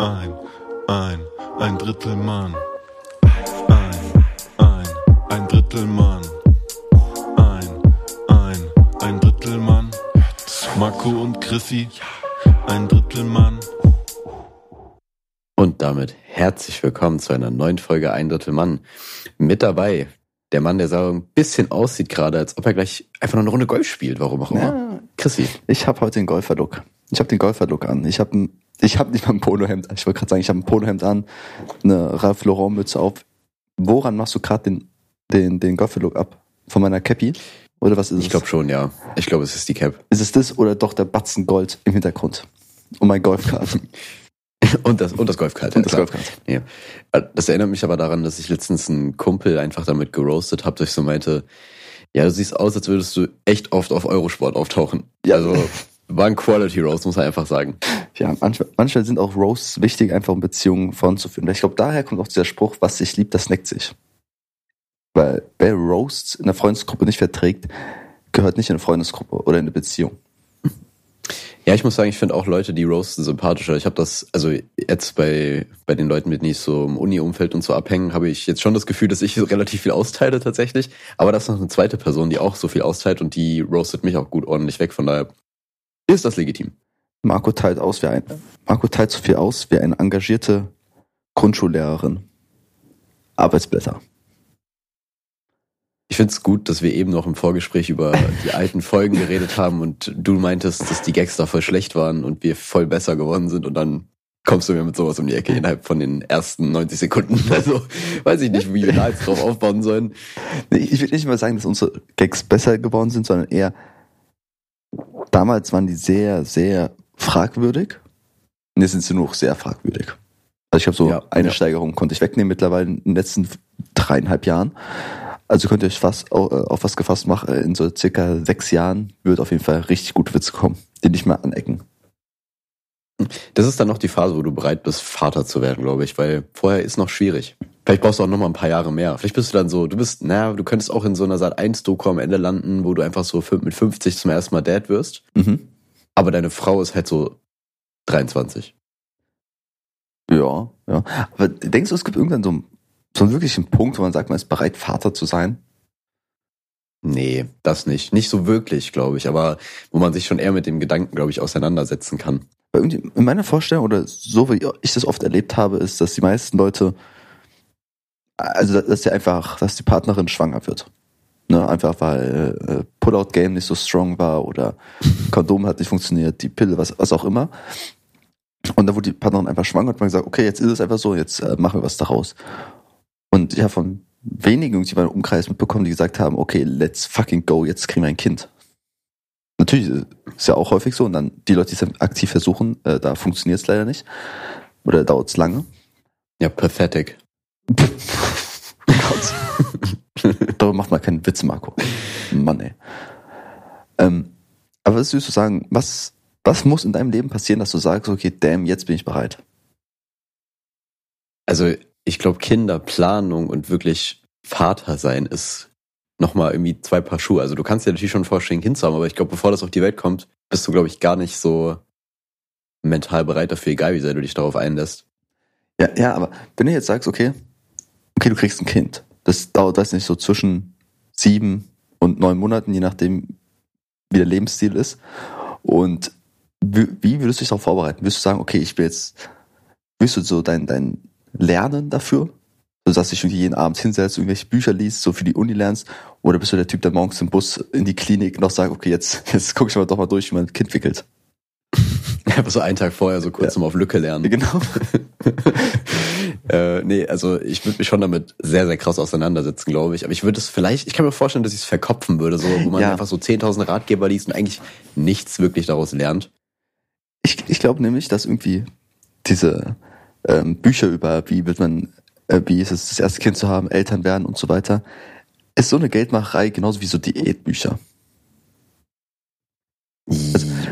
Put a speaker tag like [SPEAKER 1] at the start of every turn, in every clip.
[SPEAKER 1] ein, ein, ein Drittel Mann. Ein, ein, ein Drittel Mann. Ein, ein, ein Drittel Mann. Marco und Chrissy, ein Drittel Mann.
[SPEAKER 2] Und damit herzlich willkommen zu einer neuen Folge Ein Drittel Mann. Mit dabei der Mann, der so ein bisschen aussieht gerade, als ob er gleich einfach noch eine Runde Golf spielt, warum auch immer.
[SPEAKER 3] Ja.
[SPEAKER 2] Chrissy.
[SPEAKER 3] Ich habe heute den Golfer-Look. Ich habe den Golfer-Look an. Ich habe ich hab nicht mal ein Polohemd. Ich wollte gerade sagen, ich habe ein Polohemd an, eine Ralph Lauren Mütze auf. Woran machst du gerade den den den Golfer-Look ab? Von meiner Cappy? Oder was ist es?
[SPEAKER 2] Ich glaube schon, ja. Ich glaube, es ist die Cap.
[SPEAKER 3] Ist es das oder doch der Batzen Gold im Hintergrund? Und mein Golfkart.
[SPEAKER 2] Und das, und das Golfkart.
[SPEAKER 3] Und das. Golfkart.
[SPEAKER 2] Ja. Das erinnert mich aber daran, dass ich letztens einen Kumpel einfach damit geroastet habe, dass ich so meinte, ja, du siehst aus, als würdest du echt oft auf Eurosport auftauchen.
[SPEAKER 3] Ja.
[SPEAKER 2] Also war ein Quality Roast, muss man einfach sagen.
[SPEAKER 3] Ja, manchmal, manchmal sind auch Roasts wichtig, einfach um Beziehungen voranzuführen. Ich glaube, daher kommt auch dieser Spruch, was sich liebt, das neckt sich. Weil wer Roasts in der Freundesgruppe nicht verträgt, gehört nicht in eine Freundesgruppe oder in eine Beziehung.
[SPEAKER 2] Ja, ich muss sagen, ich finde auch Leute, die roasten, sympathischer. Ich habe das, also jetzt bei, bei den Leuten, mit denen ich so im Uni-Umfeld und so abhängen, habe ich jetzt schon das Gefühl, dass ich relativ viel austeile tatsächlich. Aber das ist noch eine zweite Person, die auch so viel austeilt und die roastet mich auch gut ordentlich weg. Von daher ist das legitim.
[SPEAKER 3] Marco teilt aus wie ein, Marco teilt so viel aus wie eine engagierte Grundschullehrerin. Arbeitsblätter.
[SPEAKER 2] Ich finde es gut, dass wir eben noch im Vorgespräch über die alten Folgen geredet haben und du meintest, dass die Gags da voll schlecht waren und wir voll besser geworden sind und dann kommst du mir mit sowas um die Ecke innerhalb von den ersten 90 Sekunden. Also weiß ich nicht, wie wir da jetzt drauf aufbauen sollen.
[SPEAKER 3] Nee, ich will nicht mal sagen, dass unsere Gags besser geworden sind, sondern eher, damals waren die sehr, sehr fragwürdig. Und jetzt sind sie nur noch sehr fragwürdig. Also ich habe so
[SPEAKER 2] Ja,
[SPEAKER 3] eine
[SPEAKER 2] ja.
[SPEAKER 3] Steigerung konnte ich wegnehmen mittlerweile in den letzten dreieinhalb Jahren. Also könnt ihr euch fast auf, auf was gefasst machen. In so circa sechs Jahren wird auf jeden Fall richtig gute Witze kommen, die nicht mehr anecken.
[SPEAKER 2] Das ist dann noch die Phase, wo du bereit bist, Vater zu werden, glaube ich, weil vorher ist noch schwierig. Vielleicht brauchst du auch noch mal ein paar Jahre mehr. Vielleicht bist du dann so, du bist, naja, du könntest auch in so einer Sat 1 Doku am Ende landen, wo du einfach so mit 50 zum ersten Mal Dad wirst.
[SPEAKER 3] Mhm.
[SPEAKER 2] Aber deine Frau ist halt so 23.
[SPEAKER 3] Ja, ja. Aber denkst du, es gibt irgendwann so einen, so einen wirklichen Punkt, wo man sagt, man ist bereit, Vater zu sein?
[SPEAKER 2] Nee, das nicht. Nicht so wirklich, glaube ich, aber wo man sich schon eher mit dem Gedanken, glaube ich, auseinandersetzen kann.
[SPEAKER 3] In meiner Vorstellung oder so wie ich das oft erlebt habe, ist, dass die meisten Leute, also dass die einfach, dass die Partnerin schwanger wird. Ne, einfach weil äh, Pullout-Game nicht so strong war oder Kondom hat nicht funktioniert, die Pille, was, was auch immer. Und da wurde die Partnerin einfach schwanger und man gesagt, okay, jetzt ist es einfach so, jetzt äh, machen wir was daraus. Und ich habe von wenigen irgendwie meinen Umkreis mitbekommen, die gesagt haben, okay, let's fucking go, jetzt kriegen wir ein Kind. Natürlich ist ja auch häufig so und dann die Leute, die es dann aktiv versuchen, äh, da funktioniert es leider nicht. Oder dauert es lange.
[SPEAKER 2] Ja, pathetic.
[SPEAKER 3] Gott. Darüber macht man keinen Witz, Marco. Mann, ey. Ähm, aber was würdest du sagen, was, was muss in deinem Leben passieren, dass du sagst, okay, damn, jetzt bin ich bereit?
[SPEAKER 2] Also ich glaube, Kinderplanung und wirklich Vater sein ist nochmal irgendwie zwei Paar Schuhe. Also du kannst dir natürlich schon vorstellen, Kind zu haben, aber ich glaube, bevor das auf die Welt kommt, bist du, glaube ich, gar nicht so mental bereit dafür, egal wie sehr du dich darauf einlässt.
[SPEAKER 3] Ja, ja, aber wenn du jetzt sagst, okay, okay, du kriegst ein Kind, das dauert, weiß nicht, so zwischen sieben und neun Monaten, je nachdem, wie der Lebensstil ist. Und wie, würdest du dich darauf vorbereiten? Würdest du sagen, okay, ich will jetzt, willst du so dein, dein Lernen dafür? Du sagst dich irgendwie jeden Abend hinsetzt, irgendwelche Bücher liest, so für die Uni lernst, oder bist du der Typ, der morgens im Bus in die Klinik noch sagt, okay, jetzt, jetzt gucke ich mal doch mal durch, wie man ein Kind wickelt.
[SPEAKER 2] Einfach so einen Tag vorher so kurz
[SPEAKER 3] Ja.
[SPEAKER 2] mal auf Lücke lernen.
[SPEAKER 3] Genau.
[SPEAKER 2] äh, nee, also ich würde mich schon damit sehr, sehr krass auseinandersetzen, glaube ich. Aber ich würde es vielleicht, ich kann mir vorstellen, dass ich es verkopfen würde, so, wo man
[SPEAKER 3] Ja.
[SPEAKER 2] einfach so 10.000 Ratgeber liest und eigentlich nichts wirklich daraus lernt.
[SPEAKER 3] Ich, ich glaube nämlich, dass irgendwie diese ähm, Bücher über, wie wird man, äh, wie ist es, das erste Kind zu haben, Eltern werden und so weiter, ist so eine Geldmacherei, genauso wie so Diätbücher.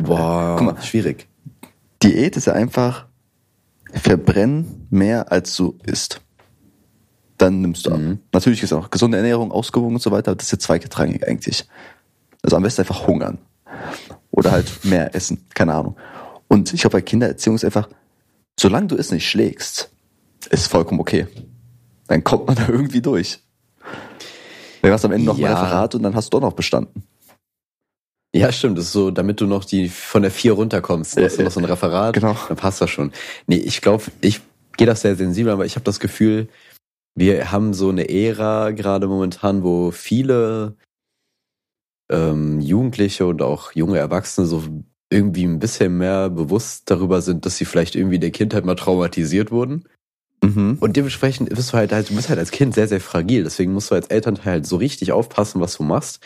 [SPEAKER 2] Boah,
[SPEAKER 3] guck mal.
[SPEAKER 2] schwierig.
[SPEAKER 3] Diät ist ja einfach verbrennen mehr als du isst. Dann nimmst du ab.
[SPEAKER 2] Mhm.
[SPEAKER 3] Natürlich ist auch gesunde Ernährung, ausgewogen und so weiter, aber das ist ja zweigetrangig eigentlich. Also am besten einfach hungern. Oder halt mehr essen, keine Ahnung. Und ich glaube, bei Kindererziehung ist einfach, solange du es nicht schlägst, ist vollkommen okay. Dann kommt man da irgendwie durch. Dann hast du am Ende noch
[SPEAKER 2] Ja.
[SPEAKER 3] mal Referat und dann hast du doch noch bestanden.
[SPEAKER 2] Ja, stimmt. Das ist so, damit du noch die von der vier runterkommst. Hast du noch so ein Referat.
[SPEAKER 3] Genau.
[SPEAKER 2] Dann passt das schon. Nee, ich glaube, ich gehe das sehr sensibel, aber ich habe das Gefühl, wir haben so eine Ära gerade momentan, wo viele ähm, Jugendliche und auch junge Erwachsene so irgendwie ein bisschen mehr bewusst darüber sind, dass sie vielleicht irgendwie in der Kindheit mal traumatisiert wurden.
[SPEAKER 3] Mhm.
[SPEAKER 2] Und dementsprechend bist du halt, halt, du bist halt als Kind sehr, sehr fragil. Deswegen musst du als Elternteil halt so richtig aufpassen, was du machst.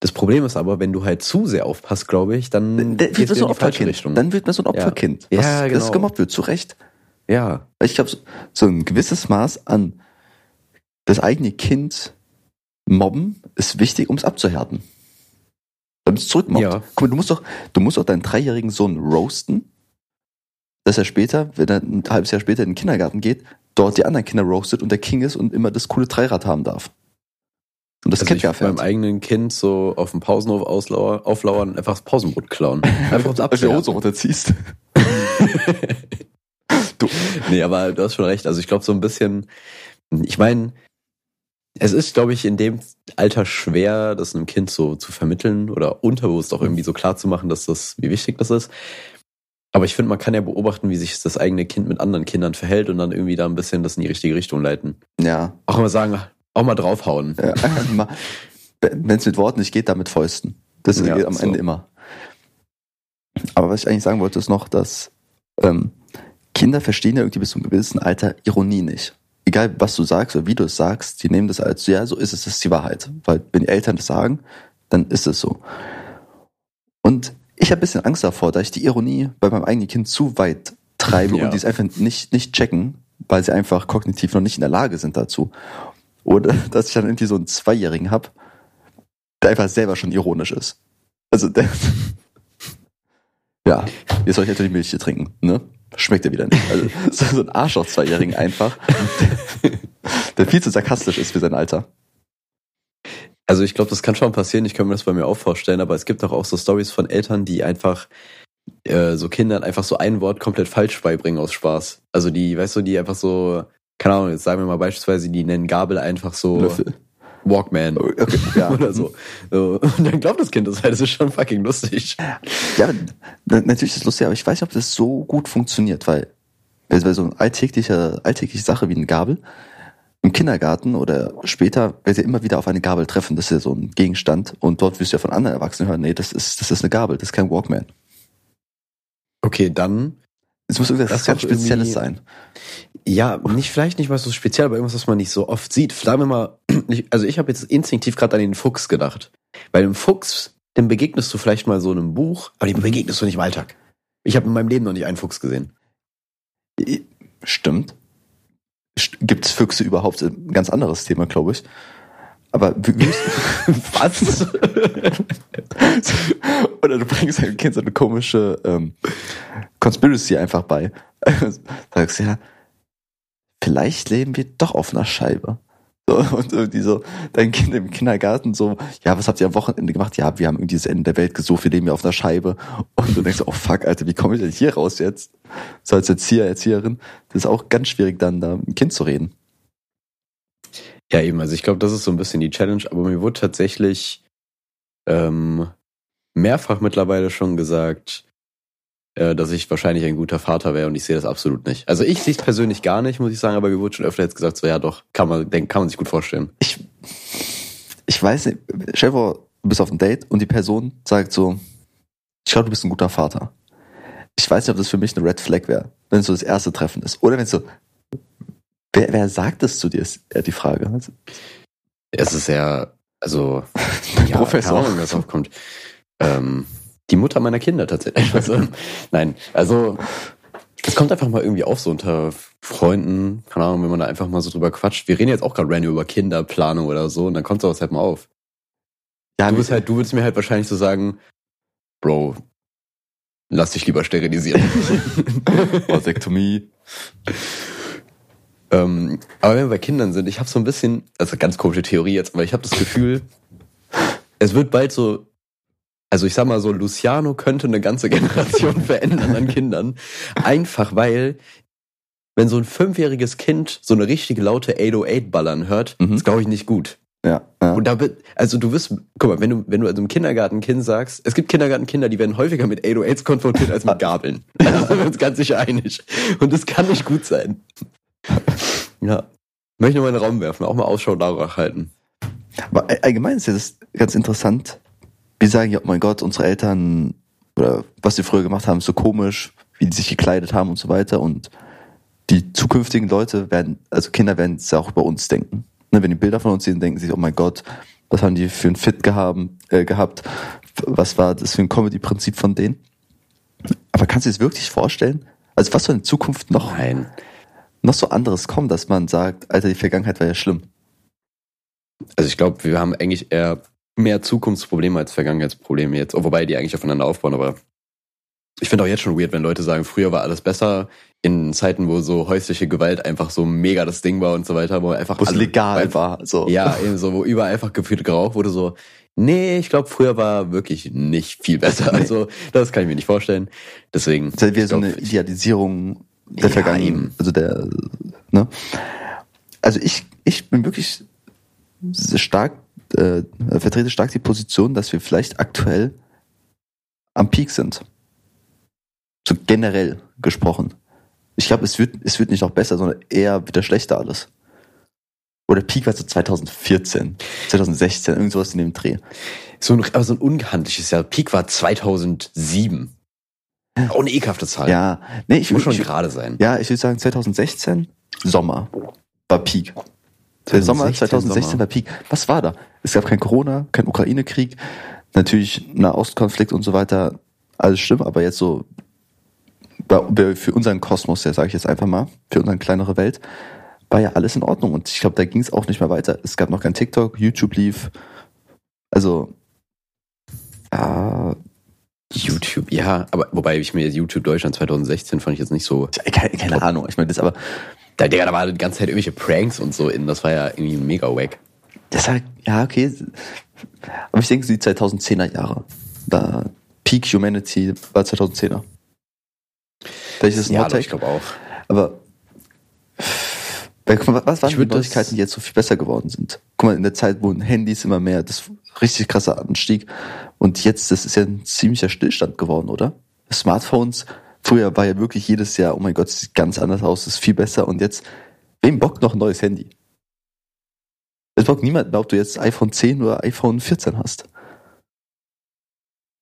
[SPEAKER 2] Das Problem ist aber, wenn du halt zu sehr aufpasst, glaube ich, dann geht's
[SPEAKER 3] wird man so ein Opferkind. Dann wird man so ein
[SPEAKER 2] Ja.
[SPEAKER 3] Opferkind.
[SPEAKER 2] Ja,
[SPEAKER 3] was,
[SPEAKER 2] genau.
[SPEAKER 3] Das gemobbt wird, zu Recht.
[SPEAKER 2] ja,
[SPEAKER 3] Ich glaube, so, so ein gewisses Maß an das eigene Kind mobben ist wichtig, um es abzuhärten. Damit es zurückmobbt.
[SPEAKER 2] Ja.
[SPEAKER 3] Guck mal, du musst doch, du musst doch deinen dreijährigen Sohn roasten, dass er später, wenn er ein halbes Jahr später in den Kindergarten geht, dort die anderen Kinder roastet und der King ist und immer das coole Dreirad haben darf. Und das
[SPEAKER 2] also ich
[SPEAKER 3] gar
[SPEAKER 2] beim
[SPEAKER 3] fährt.
[SPEAKER 2] eigenen Kind so auf dem Pausenhof auslauern, auflauern und einfach das Pausenbrot klauen. Einfach ums
[SPEAKER 3] Als du die. Hose runterziehst. du,
[SPEAKER 2] Nee, aber du hast schon recht. Also ich glaube so ein bisschen, ich meine, es ist, glaube ich, in dem Alter schwer, das einem Kind so zu vermitteln oder unterbewusst auch irgendwie so klar zu machen, dass das, wie wichtig das ist. Aber ich finde, man kann ja beobachten, wie sich das eigene Kind mit anderen Kindern verhält und dann irgendwie da ein bisschen das in die richtige Richtung leiten.
[SPEAKER 3] ja.
[SPEAKER 2] Auch mal sagen, auch mal draufhauen.
[SPEAKER 3] Ja, Wenn es mit Worten nicht geht, dann mit Fäusten. Das
[SPEAKER 2] Ja,
[SPEAKER 3] geht am
[SPEAKER 2] so.
[SPEAKER 3] Ende immer. Aber was ich eigentlich sagen wollte, ist noch, dass ähm, Kinder verstehen ja irgendwie bis zu einem gewissen Alter Ironie nicht. Egal, was du sagst oder wie du es sagst, die nehmen das als, ja, so ist es, das ist die Wahrheit. Weil wenn die Eltern das sagen, dann ist es so. Und ich habe ein bisschen Angst davor, dass ich die Ironie bei meinem eigenen Kind zu weit treibe
[SPEAKER 2] Ja.
[SPEAKER 3] und die es einfach nicht, nicht checken, weil sie einfach kognitiv noch nicht in der Lage sind dazu. Oder dass ich dann irgendwie so einen Zweijährigen hab, der einfach selber schon ironisch ist. Also der, ja, jetzt soll ich natürlich Milch hier trinken, ne? Schmeckt ja wieder nicht. Also so, so ein Arschloch Zweijährigen einfach, der, der viel zu sarkastisch ist für sein Alter.
[SPEAKER 2] Also ich glaube, das kann schon passieren. Ich kann mir das bei mir auch vorstellen, aber es gibt doch auch so Stories von Eltern, die einfach äh, so Kindern einfach so ein Wort komplett falsch beibringen aus Spaß. Also die, weißt du, die einfach so, keine Ahnung, jetzt sagen wir mal beispielsweise, die nennen Gabel einfach so
[SPEAKER 3] Löffel.
[SPEAKER 2] Walkman
[SPEAKER 3] Okay, ja.
[SPEAKER 2] oder so. so. Und dann glaubt das Kind das halt, das ist schon fucking lustig.
[SPEAKER 3] Ja, na- natürlich ist es lustig, aber ich weiß nicht, ob das so gut funktioniert, weil bei so eine alltägliche, alltägliche Sache wie eine Gabel im Kindergarten oder später werdet ihr immer wieder auf eine Gabel treffen. Das ist ja so ein Gegenstand und dort wirst du ja von anderen Erwachsenen hören, nee, das ist, das ist eine Gabel, das ist kein Walkman.
[SPEAKER 2] Okay, dann
[SPEAKER 3] Es muss irgendwas ganz Spezielles sein.
[SPEAKER 2] Ja, nicht vielleicht nicht mal so speziell, aber irgendwas, was man nicht so oft sieht. Sagen wir mal, also ich habe jetzt instinktiv gerade an den Fuchs gedacht. Bei dem Fuchs, dem begegnest du vielleicht mal so einem Buch, aber dem begegnest du nicht im Alltag. Ich habe in meinem Leben noch nicht einen Fuchs gesehen.
[SPEAKER 3] Stimmt. Gibt es Füchse überhaupt? Ein ganz anderes Thema, glaube ich. Aber
[SPEAKER 2] Was?
[SPEAKER 3] Oder du bringst deinem Kind so eine komische ähm, Conspiracy einfach bei. Sagst ja, vielleicht leben wir doch auf einer Scheibe. So, und irgendwie so, dein Kind im Kindergarten so, ja, was habt ihr am Wochenende gemacht? Ja, wir haben irgendwie das Ende der Welt gesucht, wir leben ja auf einer Scheibe. Und du denkst, oh fuck, Alter, wie komme ich denn hier raus jetzt? So als Erzieher, Erzieherin, das ist auch ganz schwierig, dann da mit dem Kind zu reden.
[SPEAKER 2] Ja, eben, also ich glaube, das ist so ein bisschen die Challenge, aber mir wurde tatsächlich ähm, mehrfach mittlerweile schon gesagt, äh, dass ich wahrscheinlich ein guter Vater wäre und ich sehe das absolut nicht. Also ich sehe es persönlich gar nicht, muss ich sagen, aber mir wurde schon öfter jetzt gesagt, so ja doch, kann man, denk, kann man sich gut vorstellen.
[SPEAKER 3] ich, ich weiß nicht, vor, du bist auf einem Date und die Person sagt so, ich glaube, du bist ein guter Vater. Ich weiß nicht, ob das für mich eine Red Flag wäre, wenn es so das erste Treffen ist. Oder wenn es so, wer, wer sagt das zu dir, ist die Frage.
[SPEAKER 2] Es ist ja, also, ja,
[SPEAKER 3] Professor.
[SPEAKER 2] Ahnung, was aufkommt. Ähm, die Mutter meiner Kinder tatsächlich. Also, nein, also es kommt einfach mal irgendwie auf so unter Freunden, keine Ahnung, wenn man da einfach mal so drüber quatscht. Wir reden jetzt auch gerade random über Kinderplanung oder so und dann kommt sowas halt mal auf.
[SPEAKER 3] ja,
[SPEAKER 2] Du bist halt, du würdest mir halt wahrscheinlich so sagen, Bro, lass dich lieber sterilisieren.
[SPEAKER 3] Vasektomie.
[SPEAKER 2] ähm, aber wenn wir bei Kindern sind, ich habe so ein bisschen, also ganz komische Theorie jetzt, aber ich habe das Gefühl, es wird bald so, also ich sag mal so, Luciano könnte eine ganze Generation verändern an Kindern. Einfach weil wenn so ein fünfjähriges Kind so eine richtige laute 808 ballern hört,
[SPEAKER 3] Mhm.
[SPEAKER 2] ist glaube ich nicht gut.
[SPEAKER 3] Ja, ja.
[SPEAKER 2] Und da wird, also du wirst, guck mal, wenn du, wenn du also im Kindergarten ein Kind sagst, es gibt Kindergartenkinder, die werden häufiger mit 808s konfrontiert als mit Gabeln. Da sind wir uns ganz sicher einig. Und das kann nicht gut sein. Ja. Möchte ich nur mal in den Raum werfen, auch mal Ausschau danach halten.
[SPEAKER 3] Aber all- allgemein ist ja das ganz interessant. Wir sagen ja, oh mein Gott, unsere Eltern oder was sie früher gemacht haben, ist so komisch, wie die sich gekleidet haben und so weiter. Und die zukünftigen Leute werden, also Kinder werden es ja auch über uns denken. Ne, wenn die Bilder von uns sehen, denken sie, sich, oh mein Gott, was haben die für ein Fit gehaben, äh, gehabt? Was war das für ein Comedy-Prinzip von denen? Aber kannst du dir das wirklich vorstellen? Also was soll in Zukunft noch,
[SPEAKER 2] Nein.
[SPEAKER 3] noch so anderes kommen, dass man sagt, Alter, die Vergangenheit war ja schlimm.
[SPEAKER 2] Also ich glaube, wir haben eigentlich eher mehr Zukunftsprobleme als Vergangenheitsprobleme jetzt. Oh, wobei die eigentlich aufeinander aufbauen, aber ich finde auch jetzt schon weird, wenn Leute sagen, früher war alles besser, in Zeiten, wo so häusliche Gewalt einfach so mega das Ding war und so weiter, wo einfach
[SPEAKER 3] Wo es
[SPEAKER 2] alle-
[SPEAKER 3] legal
[SPEAKER 2] weil-
[SPEAKER 3] war. So.
[SPEAKER 2] Ja, eben so, wo überall einfach gefühlt geraucht wurde, so, nee, ich glaube, früher war wirklich nicht viel besser. Also, das kann ich mir nicht vorstellen. Deswegen.
[SPEAKER 3] Das ist wieder so eine Idealisierung der
[SPEAKER 2] Ja,
[SPEAKER 3] Vergangenheit. Also der, ne? Also ich, ich bin wirklich stark, äh, vertrete stark die Position, dass wir vielleicht aktuell am Peak sind. So generell gesprochen. Ich glaube, es wird, es wird nicht noch besser, sondern eher wieder schlechter alles. Oder Peak war so 2014, 2016, irgend sowas in dem Dreh.
[SPEAKER 2] So ein, aber so ein ungehandliches Jahr. Peak war 2007. Auch eine ekelhafte Zahl.
[SPEAKER 3] Ja, nee, ich
[SPEAKER 2] Muss schon
[SPEAKER 3] ich,
[SPEAKER 2] gerade sein.
[SPEAKER 3] Ja, ich würde sagen 2016 Sommer war Peak. Der Sommer
[SPEAKER 2] 2016
[SPEAKER 3] 2016
[SPEAKER 2] Sommer.
[SPEAKER 3] war Peak. Was war da? Es gab kein Corona, kein Ukraine-Krieg, natürlich Nahostkonflikt und so weiter. Alles schlimm, aber jetzt so für unseren Kosmos, ja, sage ich jetzt einfach mal, für unsere kleinere Welt, war ja alles in Ordnung. Und ich glaube, da ging es auch nicht mehr weiter. Es gab noch kein TikTok, YouTube lief. Also, ja,
[SPEAKER 2] YouTube, ja, aber wobei ich mir YouTube Deutschland 2016 fand ich jetzt nicht so.
[SPEAKER 3] keine, keine Ahnung. Ich meine, das aber,
[SPEAKER 2] Da, Digga, da war die ganze Zeit irgendwelche Pranks und so in. Das war ja irgendwie mega wack.
[SPEAKER 3] Das halt, ja, okay. Aber ich denke, so die 2010er Jahre. Da Peak Humanity war 2010er. Vielleicht ist das ein
[SPEAKER 2] Ja, ich glaube auch.
[SPEAKER 3] aber weil, guck mal, was waren die Neuigkeiten, die jetzt so viel besser geworden sind? Guck mal, in der Zeit, wo Handys immer mehr, das richtig krasser Anstieg. Und jetzt, das ist ja ein ziemlicher Stillstand geworden, oder? Smartphones, früher war ja wirklich jedes Jahr, oh mein Gott, es sieht ganz anders aus, es ist viel besser. Und jetzt, wem bockt noch ein neues Handy? Es bockt niemand, ob du jetzt iPhone 10 oder iPhone 14 hast.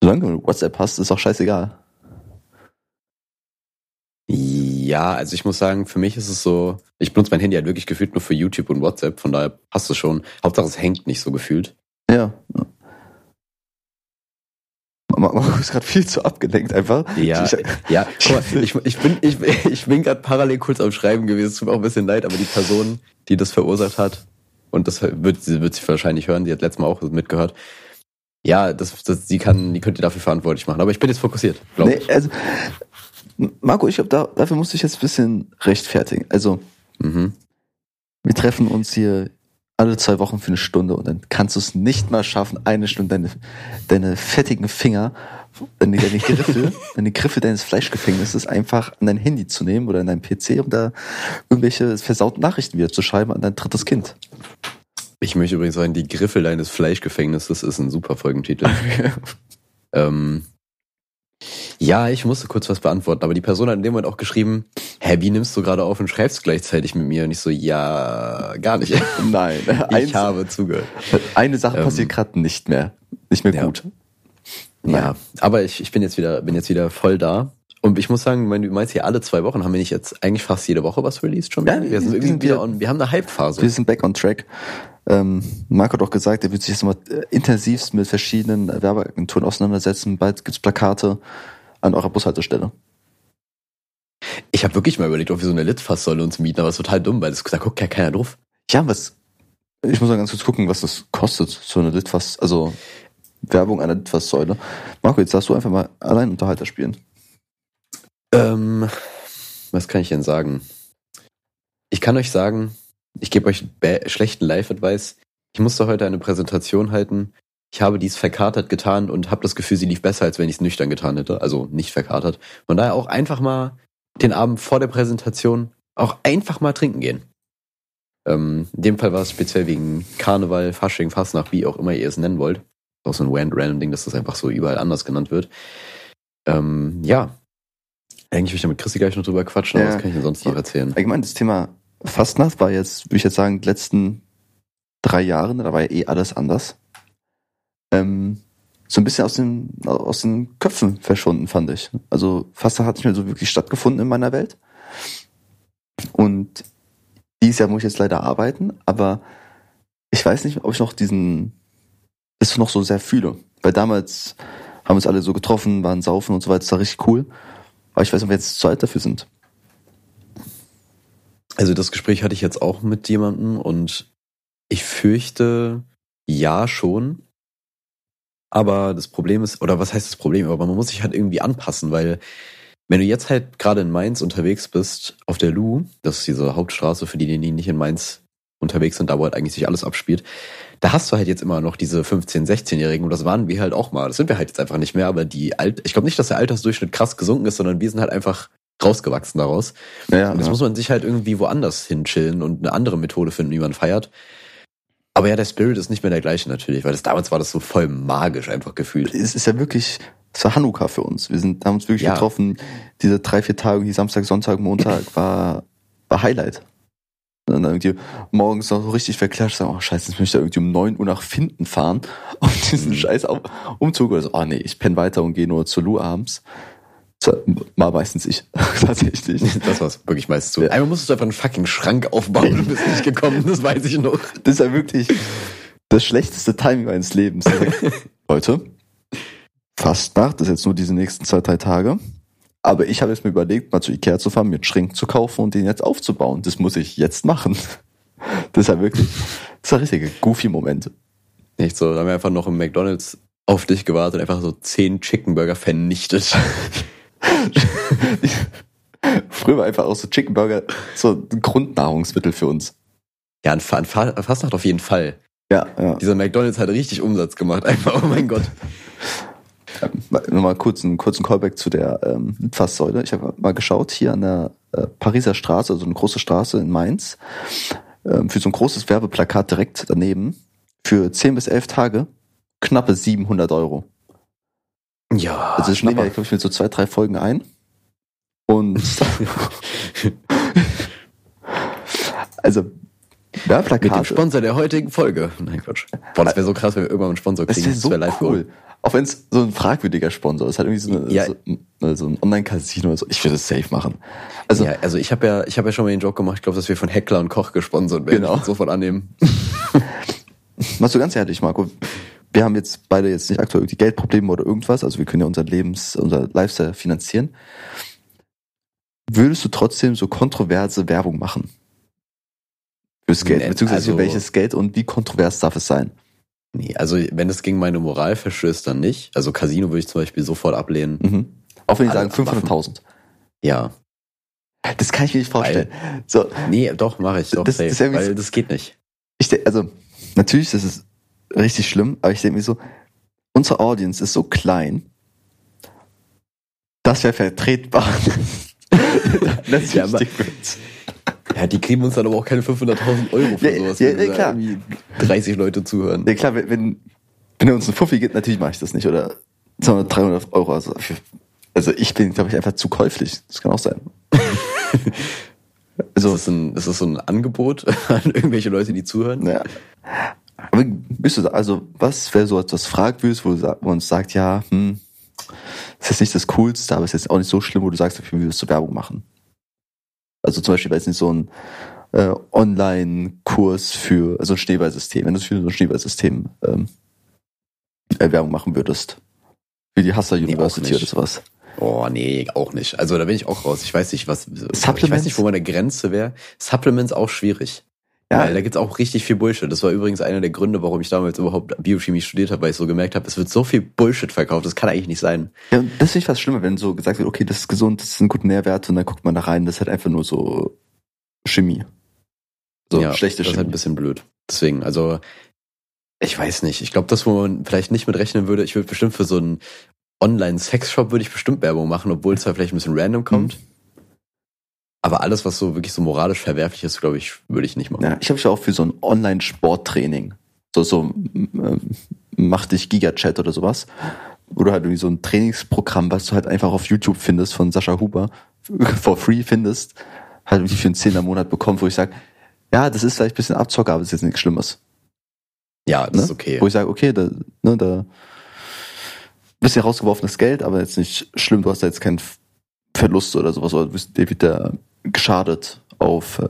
[SPEAKER 3] Solange du WhatsApp hast, ist auch scheißegal.
[SPEAKER 2] Ja, also ich muss sagen, für mich ist es so, ich benutze mein Handy halt wirklich gefühlt nur für YouTube und WhatsApp, von daher passt es schon. Hauptsache es hängt nicht so gefühlt.
[SPEAKER 3] Ja. man ist gerade viel zu abgelenkt einfach.
[SPEAKER 2] Ja,
[SPEAKER 3] Ich,
[SPEAKER 2] ja. Guck mal, ich, ich bin, ich, ich bin gerade parallel kurz am Schreiben gewesen, es tut mir auch ein bisschen leid, aber die Person, die das verursacht hat, und das wird, sie wird sie wahrscheinlich hören, die hat letztes Mal auch mitgehört. Ja, das, das, sie kann, die könnte dafür verantwortlich machen. Aber ich bin jetzt fokussiert, glaube
[SPEAKER 3] nee, also, Marco, ich glaube, da, dafür musste ich jetzt ein bisschen rechtfertigen. Also,
[SPEAKER 2] ich. Mhm.
[SPEAKER 3] wir treffen uns hier alle zwei Wochen für eine Stunde und dann kannst du es nicht mal schaffen, eine Stunde deine, deine fettigen Finger, deine, deine Griffel, deine Griffel deines Fleischgefängnisses einfach an dein Handy zu nehmen oder an deinen PC, um da irgendwelche versauten Nachrichten wieder zu schreiben an dein drittes Kind.
[SPEAKER 2] Ich möchte übrigens sagen, die Griffel deines Fleischgefängnisses ist ein super Folgentitel. ähm, ja, ich musste kurz was beantworten, aber die Person hat in dem Moment auch geschrieben, hä, wie nimmst du gerade auf und schreibst gleichzeitig mit mir? Und ich so, ja, gar nicht.
[SPEAKER 3] Nein,
[SPEAKER 2] Ich
[SPEAKER 3] eins,
[SPEAKER 2] habe zugehört.
[SPEAKER 3] eine Sache
[SPEAKER 2] Ähm,
[SPEAKER 3] passiert gerade nicht mehr. Nicht mehr
[SPEAKER 2] ja.
[SPEAKER 3] gut.
[SPEAKER 2] Ja, aber ich, ich bin jetzt wieder, bin jetzt wieder voll da. Und ich muss sagen, du meinst hier alle zwei Wochen haben wir nicht jetzt eigentlich fast jede Woche was released schon?
[SPEAKER 3] Ja,
[SPEAKER 2] wir sind irgendwie wieder on, wir haben eine Hype-Phase.
[SPEAKER 3] Wir sind back on track. Ähm, Marco hat auch gesagt, er wird sich jetzt mal äh, intensivst mit verschiedenen Werbeagenturen auseinandersetzen. Bald gibt's Plakate an eurer Bushaltestelle.
[SPEAKER 2] Ich habe wirklich mal überlegt, ob wir so eine Litfaßsäule uns mieten, aber es ist total dumm, weil das, da guckt ja keiner drauf.
[SPEAKER 3] Ja, was? Ich muss mal ganz kurz gucken, was das kostet, so eine Litfaß, also Werbung einer Litfaßsäule. Marco, jetzt darfst du einfach mal allein Unterhalter spielen.
[SPEAKER 2] Ähm, was kann ich denn sagen? Ich kann euch sagen, ich gebe euch schlechten Live-Advice. Ich musste heute eine Präsentation halten. Ich habe dies verkatert getan und habe das Gefühl, sie lief besser, als wenn ich es nüchtern getan hätte. Also nicht verkatert. Von daher auch einfach mal den Abend vor der Präsentation auch einfach mal trinken gehen. Ähm, in dem Fall war es speziell wegen Karneval, Fasching, Fastnacht, wie auch immer ihr es nennen wollt. Auch so ein random Ding, dass das einfach so überall anders genannt wird. Ähm, ja. Eigentlich will ich ja mit Christi gleich noch drüber quatschen, aber
[SPEAKER 3] Ja.
[SPEAKER 2] was kann ich denn sonst noch erzählen?
[SPEAKER 3] Allgemein, das Thema Fastnacht war jetzt, würde ich jetzt sagen, die letzten drei Jahre, da war ja eh alles anders. Ähm, so ein bisschen aus den, aus den Köpfen verschwunden, fand ich. Also Fastnacht hat nicht mehr so wirklich stattgefunden in meiner Welt. Und dieses Jahr muss ich jetzt leider arbeiten, aber ich weiß nicht, ob ich noch diesen, das noch so sehr fühle. Weil damals haben uns alle so getroffen, waren saufen und so weiter, das war richtig cool. Aber ich weiß nicht, ob wir jetzt zu alt dafür sind.
[SPEAKER 2] Also das Gespräch hatte ich jetzt auch mit jemandem und ich fürchte, ja schon. Aber das Problem ist, oder was heißt das Problem? Aber man muss sich halt irgendwie anpassen, weil wenn du jetzt halt gerade in Mainz unterwegs bist, auf der Lu, das ist diese Hauptstraße für die, die nicht in Mainz unterwegs sind, da wo halt eigentlich sich alles abspielt, da hast du halt jetzt immer noch diese 15-, 16-Jährigen und das waren wir halt auch mal. Das sind wir halt jetzt einfach nicht mehr, aber die Alt ich glaube nicht, dass der Altersdurchschnitt krass gesunken ist, sondern wir sind halt einfach rausgewachsen daraus.
[SPEAKER 3] Ja,
[SPEAKER 2] Und jetzt
[SPEAKER 3] ja.
[SPEAKER 2] muss man sich halt irgendwie woanders hinchillen und eine andere Methode finden, wie man feiert. Aber ja, der Spirit ist nicht mehr der gleiche natürlich, weil das damals war das so voll magisch einfach gefühlt.
[SPEAKER 3] es ist ja wirklich, es war Hanukkah für uns. Wir sind, haben uns wirklich
[SPEAKER 2] Ja.
[SPEAKER 3] getroffen. Diese drei, vier Tage, die Samstag, Sonntag, Montag war, war Highlight. Und dann irgendwie morgens noch so richtig verklatscht, sagen, oh scheiße, jetzt möchte ich da irgendwie um 9 Uhr nach Finden fahren und diesen
[SPEAKER 2] Mhm.
[SPEAKER 3] scheiß Umzug oder so. Oh nee, ich penne weiter und gehe nur zur Lu abends. Mal meistens ich, tatsächlich.
[SPEAKER 2] Das war's wirklich meist so.
[SPEAKER 3] Ja.
[SPEAKER 2] Einmal musstest du einfach einen fucking Schrank aufbauen und bist nicht gekommen, das weiß ich noch.
[SPEAKER 3] Das ist ja wirklich das schlechteste Timing meines Lebens. Leute, Fastnacht ist jetzt nur diese nächsten zwei, drei Tage. Aber ich habe jetzt mir überlegt, mal zu Ikea zu fahren, mir einen Schrank zu kaufen und den jetzt aufzubauen. Das muss ich jetzt machen. Das ist ja wirklich, das ist ein richtiger goofy Moment.
[SPEAKER 2] Nicht so, da haben wir einfach noch im McDonalds auf dich gewartet und einfach so zehn Chicken Burger vernichtet.
[SPEAKER 3] Früher war einfach auch so Chicken Burger so ein Grundnahrungsmittel für uns.
[SPEAKER 2] Ja, Fa- an Fa- Fastnacht auf jeden Fall.
[SPEAKER 3] Ja, ja.
[SPEAKER 2] Dieser McDonalds hat richtig Umsatz gemacht, einfach, oh mein Gott.
[SPEAKER 3] Nochmal kurz einen kurzen Callback zu der ähm, Fasssäule. Ich habe mal geschaut, hier an der äh, Pariser Straße, also eine große Straße in Mainz, ähm, für so ein großes Werbeplakat direkt daneben, für 10 bis 11 Tage, knappe 700 Euro.
[SPEAKER 2] Ja,
[SPEAKER 3] Also das nehmen wir, glaube ich, mit so zwei, drei Folgen ein. Und also
[SPEAKER 2] Mit dem Sponsor der heutigen Folge. Nein, Quatsch. Boah, das wäre so krass, wenn wir irgendwann einen Sponsor
[SPEAKER 3] das
[SPEAKER 2] kriegen.
[SPEAKER 3] wäre so
[SPEAKER 2] wär live
[SPEAKER 3] cool. Auch wenn es so ein fragwürdiger Sponsor ist, halt irgendwie so, eine,
[SPEAKER 2] Ja.
[SPEAKER 3] so, äh, so ein Online-Casino oder so. Ich würde es safe machen. Also
[SPEAKER 2] ja, also ich habe ja, ich habe ja schon mal den Joke gemacht, ich glaube, dass wir von Heckler und Koch gesponsert werden.
[SPEAKER 3] Genau.
[SPEAKER 2] Sofort annehmen.
[SPEAKER 3] Mal so ganz ehrlich, Marco, wir haben jetzt beide jetzt nicht aktuell irgendwie Geldprobleme oder irgendwas, also wir können ja unser Lebens, unser Lifestyle finanzieren. Würdest du trotzdem so kontroverse Werbung machen? Fürs Geld,
[SPEAKER 2] Nee,
[SPEAKER 3] beziehungsweise
[SPEAKER 2] also-
[SPEAKER 3] welches Geld und wie kontrovers darf es sein?
[SPEAKER 2] Nee, also wenn es gegen meine Moral verstößt, dann nicht. Also Casino würde ich zum Beispiel sofort ablehnen.
[SPEAKER 3] Mhm. Auch wenn die sagen 500.000.
[SPEAKER 2] Ja.
[SPEAKER 3] Das kann ich mir nicht vorstellen. So,
[SPEAKER 2] Nee, doch, mache ich. Doch,
[SPEAKER 3] Das-
[SPEAKER 2] safe,
[SPEAKER 3] das ist
[SPEAKER 2] weil das geht nicht.
[SPEAKER 3] ich also natürlich, das ist richtig schlimm, aber ich denke mir so, unsere Audience ist so klein, das wäre vertretbar. das
[SPEAKER 2] Ja, aber-
[SPEAKER 3] wichtig.
[SPEAKER 2] Ja, die kriegen uns dann aber auch keine 500.000 Euro für
[SPEAKER 3] Ja,
[SPEAKER 2] sowas,
[SPEAKER 3] ja,
[SPEAKER 2] wenn
[SPEAKER 3] ja, klar.
[SPEAKER 2] irgendwie 30 Leute zuhören.
[SPEAKER 3] Ja klar, wenn, wenn, er uns einen Fuffi gibt, natürlich mache ich das nicht. Oder 200, 300 Euro. Also, also ich bin, glaube ich, einfach zu käuflich. Das kann auch sein.
[SPEAKER 2] Ist
[SPEAKER 3] also,
[SPEAKER 2] das, ein, ist das so ein Angebot an irgendwelche Leute, die zuhören?
[SPEAKER 3] ja. Aber bist du da, also was wäre so etwas fragwürdig, wo, wo uns sagt, ja, hm, ist jetzt nicht das Coolste, aber ist jetzt auch nicht so schlimm, wo du sagst, dafür würdest du Werbung machen. Also zum Beispiel, weil es nicht so ein äh, Online-Kurs für, also ein Schneeballsystem, wenn du für so ein Schneeballsystem ähm, äh, Werbung machen würdest. Wie die Hasser
[SPEAKER 2] Nee,
[SPEAKER 3] University
[SPEAKER 2] nicht.
[SPEAKER 3] oder sowas.
[SPEAKER 2] Oh, nee, auch nicht. Also da bin ich auch raus. Ich weiß nicht, was. Ich weiß nicht, wo meine Grenze wäre. Supplements auch schwierig.
[SPEAKER 3] Ja.
[SPEAKER 2] Weil da gibt's auch richtig viel Bullshit. Das war übrigens einer der Gründe, warum ich damals überhaupt Biochemie studiert habe, weil ich so gemerkt habe, es wird so viel Bullshit verkauft, das kann eigentlich nicht sein.
[SPEAKER 3] Ja, das finde ich fast schlimmer, wenn so gesagt wird, okay, das ist gesund, das sind gute Nährwerte und dann guckt man da rein, das ist halt einfach nur so Chemie. So
[SPEAKER 2] ja,
[SPEAKER 3] schlechte
[SPEAKER 2] Das ist halt
[SPEAKER 3] Chemie.
[SPEAKER 2] ein bisschen blöd. Deswegen, also, ich weiß nicht. Ich glaube, das, wo man vielleicht nicht mit rechnen würde, ich würde bestimmt für so einen Online-Sex-Shop würde ich bestimmt Werbung machen, obwohl es da vielleicht ein bisschen random kommt. Aber alles, was so wirklich so moralisch verwerflich ist, glaube ich, würde ich nicht machen.
[SPEAKER 3] Ja, ich habe mich auch für so ein Online-Sporttraining, so, so ähm, mach dich Gigachat oder sowas, du halt irgendwie so ein Trainingsprogramm, was du halt einfach auf YouTube findest von Sascha Huber, for free findest, halt irgendwie für einen Zehner Monat bekommen, wo ich sage, ja, das ist vielleicht ein bisschen Abzocker, aber es ist jetzt nichts Schlimmes.
[SPEAKER 2] Ja, das
[SPEAKER 3] Ne?
[SPEAKER 2] ist okay.
[SPEAKER 3] Wo ich sage, okay, da, ne, da bisschen rausgeworfenes Geld, aber jetzt nicht schlimm, du hast da jetzt keinen Verlust oder sowas, oder du bist dir wieder geschadet auf äh,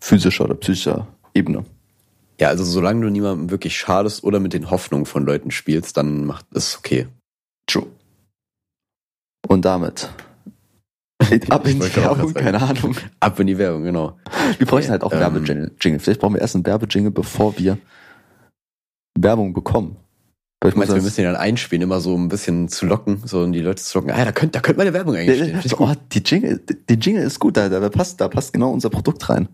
[SPEAKER 3] physischer oder psychischer Ebene.
[SPEAKER 2] Ja, also solange du niemandem wirklich schadest oder mit den Hoffnungen von Leuten spielst, dann macht es okay.
[SPEAKER 3] True. Und damit ab in die Werbung, keine Ahnung.
[SPEAKER 2] Ab in die Werbung, genau.
[SPEAKER 3] Wir bräuchten halt auch
[SPEAKER 2] Ähm.
[SPEAKER 3] Werbejingle. Jingle. Vielleicht brauchen wir erst einen Werbejingle, bevor wir Werbung bekommen. Ich
[SPEAKER 2] meine, wir müssen den dann einspielen, immer so ein bisschen zu locken, so um die Leute zu locken. Ah, da könnte da könnte meine Werbung eigentlich stehen.
[SPEAKER 3] So, oh, die Jingle, die Jingle ist gut, da, da passt, da passt genau unser Produkt rein.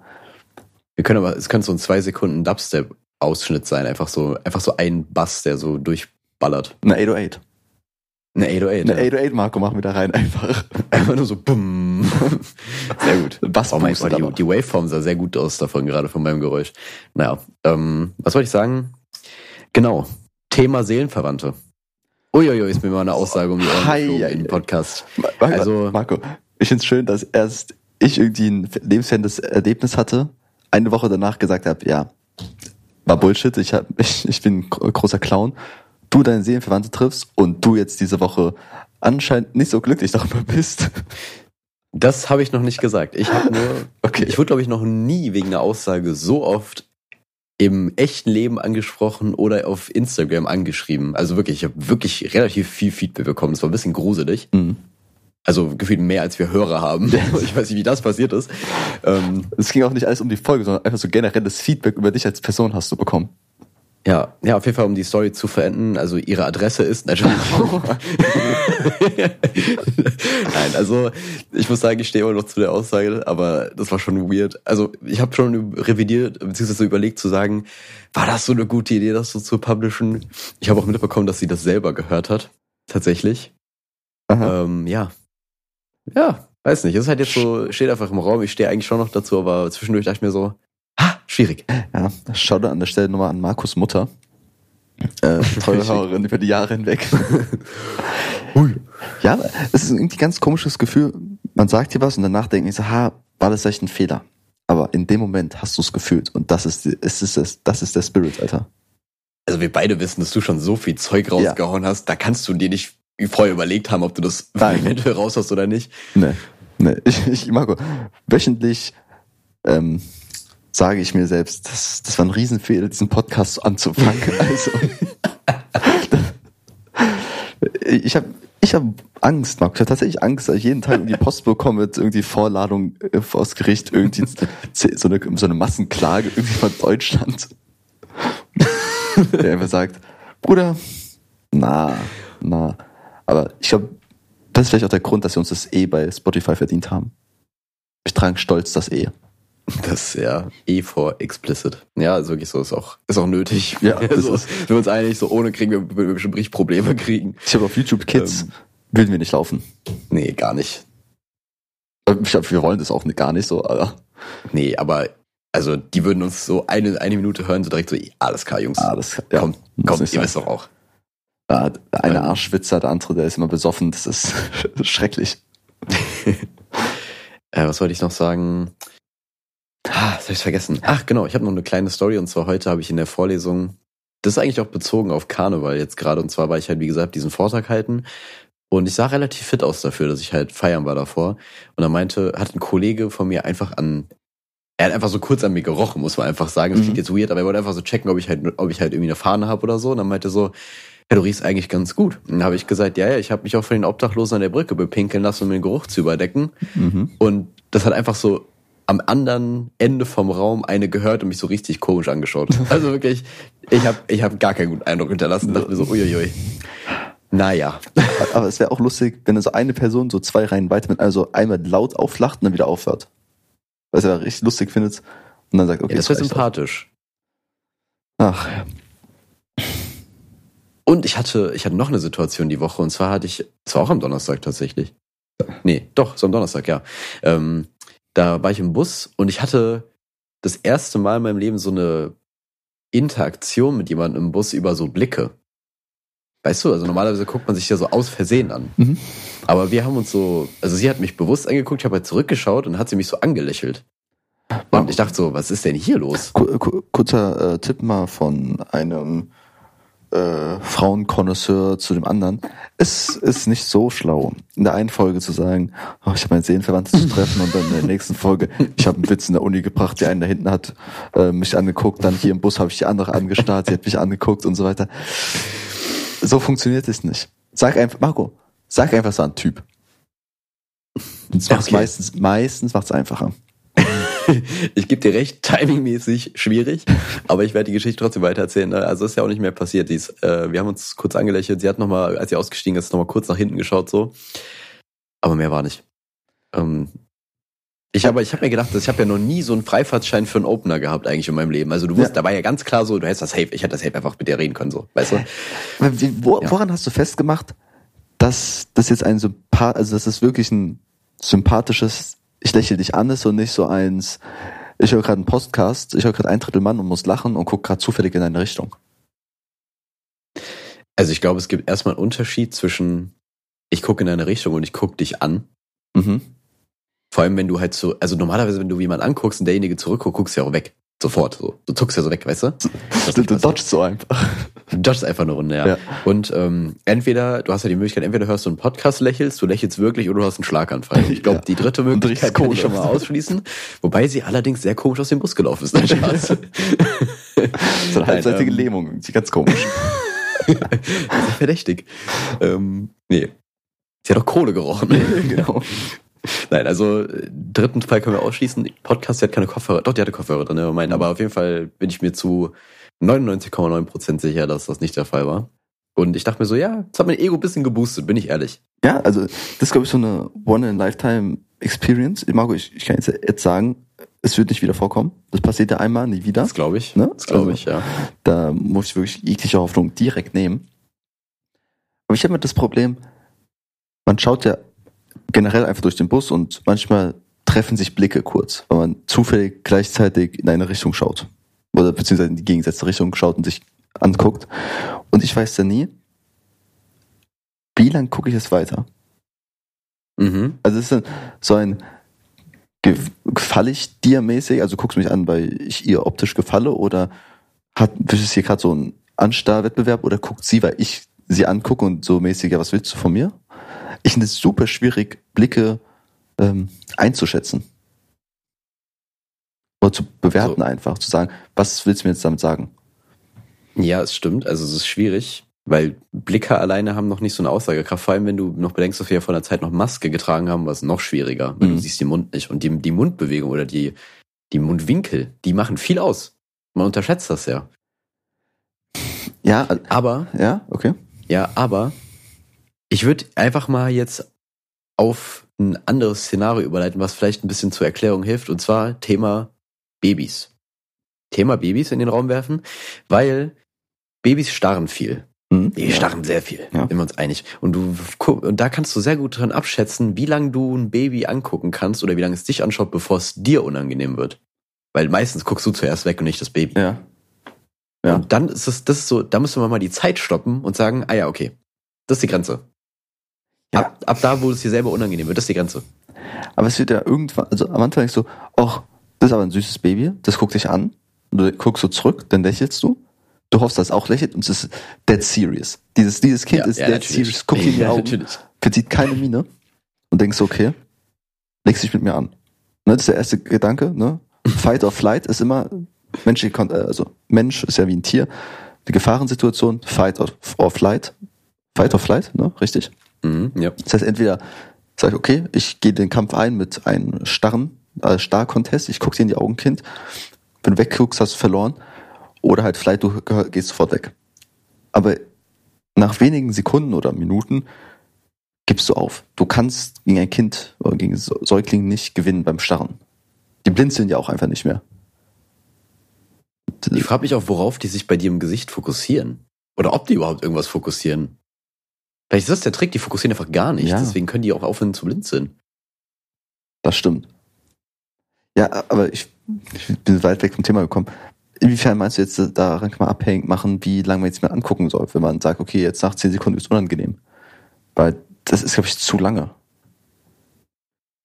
[SPEAKER 2] Wir können aber, es könnte so ein zwei Sekunden Dubstep-Ausschnitt sein, einfach so, einfach so ein Bass, der so durchballert.
[SPEAKER 3] Eine 808.
[SPEAKER 2] Eine 808.
[SPEAKER 3] Eine
[SPEAKER 2] ja.
[SPEAKER 3] 808 Marco machen wir da rein einfach.
[SPEAKER 2] Einfach nur so bumm. Sehr gut.
[SPEAKER 3] Bass
[SPEAKER 2] Oh mein Gott, die, die Waveform sah sehr gut aus davon, gerade von meinem Geräusch. Naja, ähm, was wollte ich sagen? Genau. Thema Seelenverwandte. Uiuiui, ist mir mal eine Aussage um die Ohren
[SPEAKER 3] Hei,
[SPEAKER 2] geflogen im. Podcast.
[SPEAKER 3] Marco,
[SPEAKER 2] Also-
[SPEAKER 3] Marco, ich find's schön, dass erst ich irgendwie ein lebensferndes Erlebnis hatte, eine Woche danach gesagt habe, ja, war Bullshit, ich, hab, ich, ich bin ein gro- großer Clown, du deine Seelenverwandte triffst und du jetzt diese Woche anscheinend nicht so glücklich darüber bist.
[SPEAKER 2] Das habe ich noch nicht gesagt. Ich habe nur,
[SPEAKER 3] Okay.
[SPEAKER 2] ich wurde, glaube ich, noch nie wegen einer Aussage so oft im echten Leben angesprochen oder auf Instagram angeschrieben. Also wirklich, ich habe wirklich relativ viel Feedback bekommen. Das war ein bisschen gruselig.
[SPEAKER 3] Mhm.
[SPEAKER 2] Also gefühlt mehr, als wir Hörer haben. Ich weiß nicht, wie das passiert ist. Ähm,
[SPEAKER 3] Es ging auch nicht alles um die Folge, sondern einfach so generelles Feedback über dich als Person hast du bekommen.
[SPEAKER 2] Ja, ja, auf jeden Fall, um die Story zu verenden. Also ihre Adresse ist natürlich. Nein, also ich muss sagen, ich stehe immer noch zu der Aussage, aber das war schon weird. Also ich habe schon revidiert, beziehungsweise überlegt zu sagen, war das so eine gute Idee, das so zu publishen? Ich habe auch mitbekommen, dass sie das selber gehört hat. Tatsächlich.
[SPEAKER 3] Aha.
[SPEAKER 2] Ähm, ja. Ja, weiß nicht. Es ist halt jetzt so, steht einfach im Raum. Ich stehe eigentlich schon noch dazu, aber zwischendurch dachte ich mir so, schwierig.
[SPEAKER 3] Ja, schau da an der Stelle nochmal an Markus Mutter. Äh, treue Hörerin über die Jahre hinweg. Ja, aber es ist irgendwie ein ganz komisches Gefühl. Man sagt dir was und danach denkt man so, ha, war das echt ein Fehler? Aber in dem Moment hast du es gefühlt und das ist, die- es ist das, ist der Spirit, Alter.
[SPEAKER 2] Also wir beide wissen, dass du schon so viel Zeug rausgehauen hast, da kannst du dir nicht vorher überlegt haben, ob du das
[SPEAKER 3] Nein.
[SPEAKER 2] eventuell raus hast oder nicht.
[SPEAKER 3] Ne, ne, ich, ich Marco, wöchentlich ähm, sage ich mir selbst, das, das war ein Riesenfehler, diesen Podcast anzufangen. Also, ich habe ich hab Angst, Marco. Ich habe tatsächlich Angst, dass ich jeden Tag irgendwie Post bekomme mit irgendwie Vorladung äh, vors Gericht, irgendwie so eine, so eine Massenklage irgendwie von Deutschland. Der einfach sagt, Bruder, na, na. Aber ich glaube, das ist vielleicht auch der Grund, dass wir uns das eh bei Spotify verdient haben. Wir tragen stolz das eh.
[SPEAKER 2] Das ist ja eh vor explicit. Ja, also wirklich so ist auch, ist auch nötig.
[SPEAKER 3] Ja,
[SPEAKER 2] also,
[SPEAKER 3] ist-
[SPEAKER 2] sind wir uns einig, so ohne kriegen wir, wir bestimmt richtig Probleme kriegen.
[SPEAKER 3] Ich habe auf YouTube Kids,
[SPEAKER 2] Ähm.
[SPEAKER 3] würden wir nicht laufen.
[SPEAKER 2] Nee, gar nicht.
[SPEAKER 3] Ich glaub, wir wollen das auch nicht- gar nicht so, aber
[SPEAKER 2] Nee, aber also die würden uns so eine, eine Minute hören, so direkt so, alles klar, Jungs.
[SPEAKER 3] ah, das ja,
[SPEAKER 2] kommt,
[SPEAKER 3] nicht
[SPEAKER 2] ihr wisst doch auch.
[SPEAKER 3] Ja, der eine
[SPEAKER 2] Ähm.
[SPEAKER 3] Arschwitzer, der andere, der ist immer besoffen. Das ist schrecklich.
[SPEAKER 2] Äh, was wollte ich noch sagen? Ah, das hab ich vergessen. Ach, genau, ich habe noch eine kleine Story und zwar heute habe ich in der Vorlesung, das ist eigentlich auch bezogen auf Karneval jetzt gerade und zwar war ich halt, wie gesagt, diesen Vortrag halten und ich sah relativ fit aus dafür, dass ich halt feiern war davor und da meinte, hat ein Kollege von mir einfach an, er hat einfach so kurz an mir gerochen, muss man einfach sagen. Das
[SPEAKER 3] Mhm.
[SPEAKER 2] klingt jetzt weird, aber er wollte einfach so checken, ob ich halt, ob ich halt irgendwie eine Fahne habe oder so und dann meinte er so, ja, du riechst eigentlich ganz gut. Und dann habe ich gesagt, ja, ja, ich habe mich auch von den Obdachlosen an der Brücke bepinkeln lassen, um den Geruch zu überdecken.
[SPEAKER 3] Mhm.
[SPEAKER 2] Und das hat einfach so am anderen Ende vom Raum eine gehört und mich so richtig komisch angeschaut. Also wirklich, ich habe ich hab gar keinen guten Eindruck hinterlassen. Dachte mir so, uiuiui. Naja.
[SPEAKER 3] Aber es wäre auch lustig, wenn so eine Person so zwei Reihen weiter mit, also einmal laut auflacht und dann wieder aufhört. Was er richtig lustig findet und dann sagt, okay,
[SPEAKER 2] Ja, das wäre sympathisch.
[SPEAKER 3] auch. Ach, ja.
[SPEAKER 2] Und ich hatte, ich hatte noch eine Situation die Woche und zwar hatte ich, es war auch am Donnerstag tatsächlich. Nee, doch, so am Donnerstag, ja. Ähm, da war ich im Bus und ich hatte das erste Mal in meinem Leben so eine Interaktion mit jemandem im Bus über so Blicke. Weißt du, also normalerweise guckt man sich ja so aus Versehen an.
[SPEAKER 3] Mhm.
[SPEAKER 2] Aber wir haben uns so, also sie hat mich bewusst angeguckt, ich habe halt zurückgeschaut und hat sie mich so angelächelt. Und ich dachte so, was ist denn hier los?
[SPEAKER 3] Ku- ku- Kurzer äh, Tipp mal von einem äh, Frauenkonnoisseur zu dem anderen. Es ist nicht so schlau, in der einen Folge zu sagen, oh, ich habe meine Seelenverwandte zu treffen und dann in der nächsten Folge, ich habe einen Witz in der Uni gebracht, der einen da hinten hat äh, mich angeguckt, dann hier im Bus habe ich die andere angestarrt, sie hat mich angeguckt und so weiter. So funktioniert es nicht. Sag einfach, Marco, sag einfach so ein Typ. Das macht's
[SPEAKER 2] Okay.
[SPEAKER 3] meistens, meistens macht's einfacher.
[SPEAKER 2] Ich gebe dir recht, timingmäßig schwierig, aber ich werde die Geschichte trotzdem weitererzählen. ne? Also ist ja auch nicht mehr passiert. Die ist, äh, wir haben uns kurz angelächelt. Sie hat nochmal, als sie ausgestiegen ist, nochmal kurz nach hinten geschaut so. Aber mehr war nicht. Ähm, ich habe ich hab mir gedacht, ich habe ja noch nie so einen Freifahrtschein für einen Opener gehabt eigentlich in meinem Leben. Also du wusst,
[SPEAKER 3] Ja.
[SPEAKER 2] da war ja ganz klar so, du hättest das Safe, ich hätte das Safe einfach mit dir reden können, so, weißt du?
[SPEAKER 3] Wo,
[SPEAKER 2] Ja.
[SPEAKER 3] Woran hast du festgemacht, dass das jetzt ein Sympath, also dass das wirklich ein sympathisches, ich lächle dich an ist und nicht so eins, ich höre gerade einen Podcast, ich höre gerade ein Drittel Mann und muss lachen und gucke gerade zufällig in deine Richtung.
[SPEAKER 2] Also ich glaube, es gibt erstmal einen Unterschied zwischen ich gucke in deine Richtung und ich gucke dich an.
[SPEAKER 3] Mhm.
[SPEAKER 2] Vor allem, wenn du halt so, also normalerweise, wenn du jemanden anguckst und derjenige zurückguckt, guckst du ja auch weg. Sofort. So. Du zuckst ja so weg, weißt du? Das
[SPEAKER 3] Du, du dodgst so einfach.
[SPEAKER 2] Du dodgst einfach eine Runde, ja.
[SPEAKER 3] Ja.
[SPEAKER 2] Und ähm, entweder, du hast ja die Möglichkeit, entweder hörst du einen Podcast, lächelst, du lächelst wirklich oder du hast einen Schlaganfall. Ich glaube,
[SPEAKER 3] Ja.
[SPEAKER 2] die dritte Möglichkeit kann ich schon mal ausschließen. Wobei sie allerdings sehr komisch aus dem Bus gelaufen ist. Nein, Spaß.
[SPEAKER 3] So eine halbseitige
[SPEAKER 2] ähm,
[SPEAKER 3] Lähmung, ganz komisch.
[SPEAKER 2] Verdächtig. Ähm, nee. Sie hat doch Kohle gerochen.
[SPEAKER 3] genau.
[SPEAKER 2] Nein, also äh, dritten Fall können wir ausschließen. Podcast, die hat keine Kopfhörer. Doch, die hatte Kopfhörer drin, ne? Mein, aber auf jeden Fall bin ich mir zu 99,9% sicher, dass das nicht der Fall war. Und ich dachte mir so, ja, das hat mein Ego ein bisschen geboostet, bin ich ehrlich.
[SPEAKER 3] Ja, also das ist, glaube ich, so eine One-in-Lifetime-Experience. Marco, ich, ich kann jetzt, jetzt sagen, es wird nicht wieder vorkommen. Das passiert ja einmal, nie wieder.
[SPEAKER 2] Das glaube ich.
[SPEAKER 3] Ne?
[SPEAKER 2] Das glaube
[SPEAKER 3] Also-
[SPEAKER 2] ich, ja.
[SPEAKER 3] Da muss ich wirklich jegliche Hoffnung direkt nehmen. Aber ich habe mit das Problem, man schaut ja generell einfach durch den Bus und manchmal treffen sich Blicke kurz, weil man zufällig gleichzeitig in eine Richtung schaut. Oder beziehungsweise in die gegensätzliche Richtung schaut und sich anguckt. Und ich weiß ja nie, wie lang gucke ich es weiter.
[SPEAKER 2] Mhm.
[SPEAKER 3] Also es ist dann so ein ge- gefalle ich dir mäßig, also guckst du mich an, weil ich ihr optisch gefalle oder hat ist es hier gerade so ein Anstarrwettbewerb oder guckt sie, weil ich sie angucke und so mäßig, ja, was willst du von mir? Ich finde es super schwierig, Blicke ähm, einzuschätzen. Oder zu bewerten
[SPEAKER 2] So.
[SPEAKER 3] einfach, zu sagen, was willst du mir jetzt damit sagen?
[SPEAKER 2] Ja, es stimmt. Also es ist schwierig, weil Blicke alleine haben noch nicht so eine Aussagekraft. Vor allem, wenn du noch bedenkst, dass wir ja vor einer Zeit noch Maske getragen haben, war es noch schwieriger, weil
[SPEAKER 3] Mhm.
[SPEAKER 2] du siehst den Mund nicht. Und die, die Mundbewegung oder die, die Mundwinkel, die machen viel aus. Man unterschätzt das ja.
[SPEAKER 3] Ja, äh,
[SPEAKER 2] Aber,
[SPEAKER 3] ja, okay.
[SPEAKER 2] ja, aber ich würde einfach mal jetzt auf ein anderes Szenario überleiten, was vielleicht ein bisschen zur Erklärung hilft, und zwar Thema Babys. Thema Babys in den Raum werfen, weil Babys starren viel.
[SPEAKER 3] Mhm.
[SPEAKER 2] Die starren sehr viel,
[SPEAKER 3] Ja.
[SPEAKER 2] sind wir uns einig. Und du und da kannst du sehr gut dran abschätzen, wie lange du ein Baby angucken kannst oder wie lange es dich anschaut, bevor es dir unangenehm wird. Weil meistens guckst du zuerst weg und nicht das Baby.
[SPEAKER 3] Ja. Ja.
[SPEAKER 2] Und dann ist es, das ist so, da müssen wir mal die Zeit stoppen und sagen, ah ja, okay, das ist die Grenze.
[SPEAKER 3] Ja.
[SPEAKER 2] Ab, ab da, wo es dir selber unangenehm wird, das ist die Grenze.
[SPEAKER 3] Aber es wird ja irgendwann, also am Anfang denkst du, ach, das ist aber ein süßes Baby, das guckt dich an, und du guckst so zurück, dann lächelst du, du hoffst, dass es auch lächelt und es ist dead serious. Dieses, dieses Kind
[SPEAKER 2] Ja,
[SPEAKER 3] ist
[SPEAKER 2] ja,
[SPEAKER 3] dead
[SPEAKER 2] natürlich.
[SPEAKER 3] serious, guckt in die Augen,
[SPEAKER 2] natürlich.
[SPEAKER 3] verzieht keine Miene und denkst okay, legst dich mit mir an. Ne, das ist der erste Gedanke, ne? Fight or flight ist immer, menschliche, äh, also Mensch ist ja wie ein Tier, eine Gefahrensituation, fight or, or flight, fight or flight, ne, richtig?
[SPEAKER 2] Mhm, ja.
[SPEAKER 3] Das heißt, entweder sage ich, okay, ich gehe den Kampf ein mit einem starren äh, Star-Contest, ich gucke dir in die Augen, Kind. Wenn du wegguckst, hast du verloren. Oder halt vielleicht du geh- gehst sofort weg. Aber nach wenigen Sekunden oder Minuten gibst du auf. Du kannst gegen ein Kind oder gegen Säu- Säugling nicht gewinnen beim Starren. Die blinzeln ja auch einfach nicht mehr.
[SPEAKER 2] Ich frage mich auch, worauf die sich bei dir im Gesicht fokussieren. Oder ob die überhaupt irgendwas fokussieren. Vielleicht ist das der Trick, die fokussieren einfach gar nicht.
[SPEAKER 3] Ja.
[SPEAKER 2] Deswegen können die auch aufhören zu blinzeln.
[SPEAKER 3] Das stimmt. Ja, aber ich, ich bin weit weg vom Thema gekommen. Inwiefern meinst du jetzt, daran kann man abhängig machen, wie lange man jetzt mal angucken soll, wenn man sagt, okay, jetzt nach 10 Sekunden ist unangenehm? Weil das ist, glaube ich, zu lange.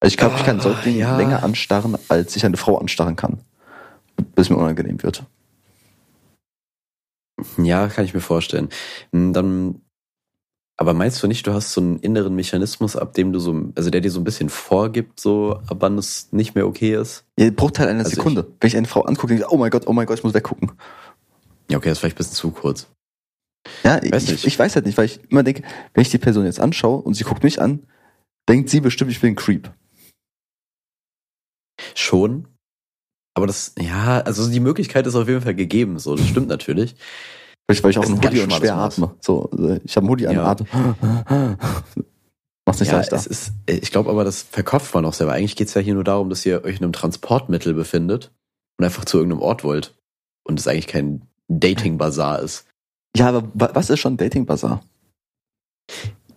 [SPEAKER 3] Also ich glaube, ich kann
[SPEAKER 2] Ah,
[SPEAKER 3] Säugling
[SPEAKER 2] ja.
[SPEAKER 3] länger anstarren, als ich eine Frau anstarren kann. Bis mir unangenehm wird.
[SPEAKER 2] Ja, kann ich mir vorstellen. Hm, Dann, aber meinst du nicht, du hast so einen inneren Mechanismus, ab dem du so, also der dir so ein bisschen vorgibt, so, ab wann es nicht mehr okay ist?
[SPEAKER 3] Ja, Bruchteil einer
[SPEAKER 2] Also
[SPEAKER 3] Sekunde. Wenn ich eine Frau angucke, denke ich, oh mein Gott, oh mein Gott, ich muss weggucken.
[SPEAKER 2] Ja, okay, das ist vielleicht ein bisschen zu kurz.
[SPEAKER 3] Ja,
[SPEAKER 2] Weiß
[SPEAKER 3] ich,
[SPEAKER 2] nicht.
[SPEAKER 3] ich weiß halt nicht, weil ich immer denke, wenn ich die Person jetzt anschaue und sie guckt mich an, denkt sie bestimmt, ich bin ein Creep.
[SPEAKER 2] Schon. Aber das, ja, also die Möglichkeit ist auf jeden Fall gegeben, so, das stimmt natürlich.
[SPEAKER 3] Vielleicht, weil ich auch
[SPEAKER 2] ein
[SPEAKER 3] Hoodie und schwer atme. So, äh, ich habe einen Hoodie an
[SPEAKER 2] Ja.
[SPEAKER 3] Atem. Mach's nicht
[SPEAKER 2] ja,
[SPEAKER 3] leichter.
[SPEAKER 2] es ist, ich glaube aber, das verkauft man auch selber. Eigentlich geht's ja hier nur darum, dass ihr euch in einem Transportmittel befindet und einfach zu irgendeinem Ort wollt. Und es eigentlich kein Dating-Bazar ist.
[SPEAKER 3] Ja, aber wa- was ist schon Dating Bazaar?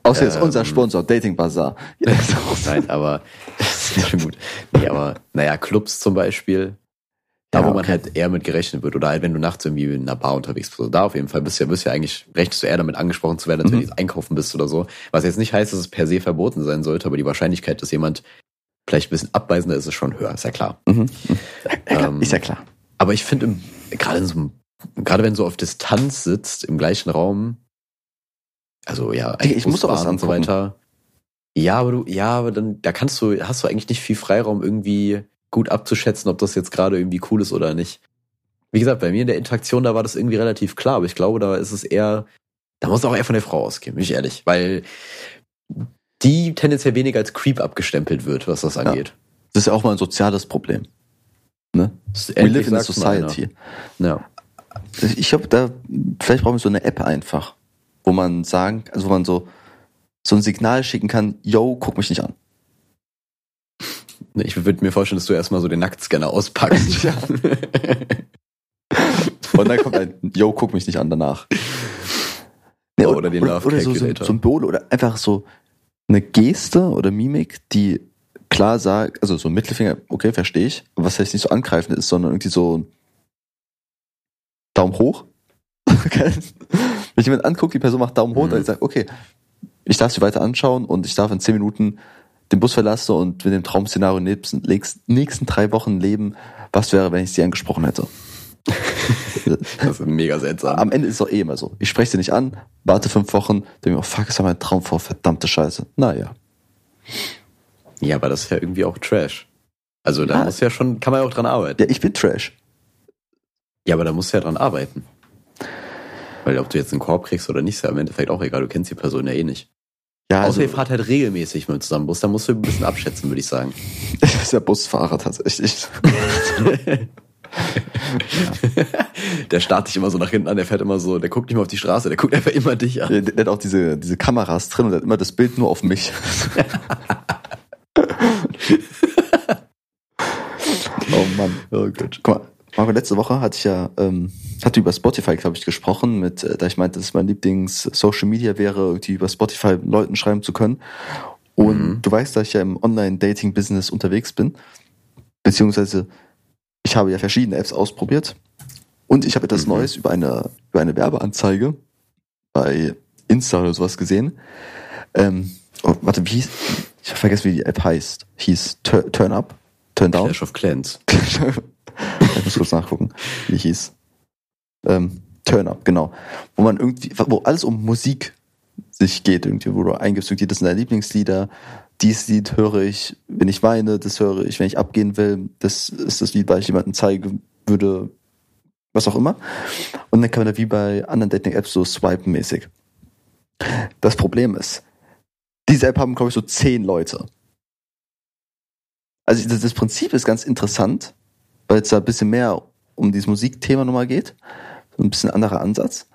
[SPEAKER 3] Außer jetzt
[SPEAKER 2] Ähm.
[SPEAKER 3] unser Sponsor, Dating Bazaar.
[SPEAKER 2] Nein, aber das ist schon gut. Nee, aber naja, Clubs zum Beispiel. Da,
[SPEAKER 3] Ja,
[SPEAKER 2] wo man
[SPEAKER 3] okay.
[SPEAKER 2] halt eher mit gerechnet wird. Oder halt, wenn du nachts irgendwie in einer Bar unterwegs bist. Also da auf jeden Fall bist du ja, bist du ja eigentlich, rechnest du eher damit angesprochen zu werden, als wenn
[SPEAKER 3] Mhm.
[SPEAKER 2] du jetzt einkaufen bist oder so. Was jetzt nicht heißt, dass es per se verboten sein sollte, aber die Wahrscheinlichkeit, dass jemand vielleicht ein bisschen abweisender ist, ist schon höher, ist ja klar.
[SPEAKER 3] Mhm. Klar,
[SPEAKER 2] Ähm,
[SPEAKER 3] ist ja klar.
[SPEAKER 2] Aber ich finde, gerade in so einem, gerade wenn du auf Distanz sitzt, im gleichen Raum, also ja,
[SPEAKER 3] Digga, ich muss doch was
[SPEAKER 2] und so weiter. Ja, aber du, ja, aber dann, da kannst du, hast du eigentlich nicht viel Freiraum, irgendwie gut abzuschätzen, ob das jetzt gerade irgendwie cool ist oder nicht. Wie gesagt, bei mir in der Interaktion, da war das irgendwie relativ klar, aber ich glaube, da ist es eher, da muss es auch eher von der Frau ausgehen, bin ich ehrlich, weil die tendenziell weniger als Creep abgestempelt wird, was das angeht.
[SPEAKER 3] Das ist ja auch mal ein soziales Problem. Ne? We live in a society.
[SPEAKER 2] Ja.
[SPEAKER 3] Ich glaube, da, vielleicht brauchen wir so eine App einfach, wo man sagen, also wo man so, so ein Signal schicken kann, yo, guck mich nicht an.
[SPEAKER 2] Ich würde mir vorstellen, dass du erstmal so den Nacktscanner auspackst.
[SPEAKER 3] Ja. Und dann kommt ein, yo, guck mich nicht an danach. Nee,
[SPEAKER 2] Oh, oder den Love
[SPEAKER 3] oder so, so. Symbole oder einfach so eine Geste oder Mimik, die klar sagt, also so ein Mittelfinger, okay, verstehe ich, was heißt nicht so angreifend ist, sondern irgendwie so ein Daumen hoch. Wenn ich jemand anguckt, die Person macht Daumen hoch,
[SPEAKER 2] Mhm.
[SPEAKER 3] dann sagt, okay, ich darf sie weiter anschauen und ich darf in zehn Minuten den Bus verlassen und mit dem Traum-Szenario nächsten, nächsten drei Wochen leben. Was wäre, wenn ich sie angesprochen hätte?
[SPEAKER 2] Das ist mega seltsam.
[SPEAKER 3] Am Ende ist es doch eh immer so. Ich spreche sie nicht an, warte fünf Wochen, denke mir, oh fuck, ist ja mein Traum vor, verdammte Scheiße. Naja.
[SPEAKER 2] Ja, aber das ist ja irgendwie auch Trash. Also da
[SPEAKER 3] Ah.
[SPEAKER 2] muss ja schon, kann man ja auch dran arbeiten.
[SPEAKER 3] Ja, ich bin Trash.
[SPEAKER 2] Ja, aber da musst du ja dran arbeiten. Weil ob du jetzt einen Korb kriegst oder nicht, ist ja im Endeffekt auch egal. Du kennst die Person ja eh nicht.
[SPEAKER 3] Ja,
[SPEAKER 2] Außer
[SPEAKER 3] also,
[SPEAKER 2] ihr fahrt halt regelmäßig mit zusammen Bus, da musst du ein bisschen abschätzen, würde ich sagen.
[SPEAKER 3] ich bin ja Busfahrer tatsächlich.
[SPEAKER 2] Der starrt dich immer so nach hinten an, der fährt immer so, der guckt nicht mehr auf die Straße, der guckt einfach immer dich an.
[SPEAKER 3] Der, der hat auch diese, diese Kameras drin und der hat immer das Bild nur auf mich. oh Mann.
[SPEAKER 2] Oh Gott.
[SPEAKER 3] Guck mal, Marco, letzte Woche hatte ich ja, ähm, hatte über Spotify, glaube ich, gesprochen, mit, äh, da ich meinte, dass mein Lieblings-Social Media wäre, irgendwie über Spotify Leuten schreiben zu können. Und
[SPEAKER 2] Mhm.
[SPEAKER 3] du weißt, dass ich ja im Online-Dating-Business unterwegs bin. Beziehungsweise, ich habe ja verschiedene Apps ausprobiert. Und ich habe etwas
[SPEAKER 2] Mhm.
[SPEAKER 3] Neues über eine, über eine Werbeanzeige bei Insta oder sowas gesehen. Ähm, oh, warte, wie hieß, ich habe vergessen, wie die App heißt. Hieß Tur- Turn Up? Turn Down?
[SPEAKER 2] Clash of Clans.
[SPEAKER 3] ich muss kurz nachgucken, wie hieß. Ähm, Turn Up, genau. Wo man irgendwie, wo alles um Musik sich geht, irgendwie, wo du eingibst, irgendwie, das sind deine Lieblingslieder, dieses Lied höre ich, wenn ich weine, das höre ich, wenn ich abgehen will, das ist das Lied, weil ich jemandem zeigen würde, was auch immer. Und dann kann man da wie bei anderen Dating-Apps so swipen-mäßig. Das Problem ist, diese App haben, glaube ich, so zehn Leute. Also das, das Prinzip ist ganz interessant, weil es da ein bisschen mehr um dieses Musikthema nochmal geht. So ein bisschen anderer Ansatz.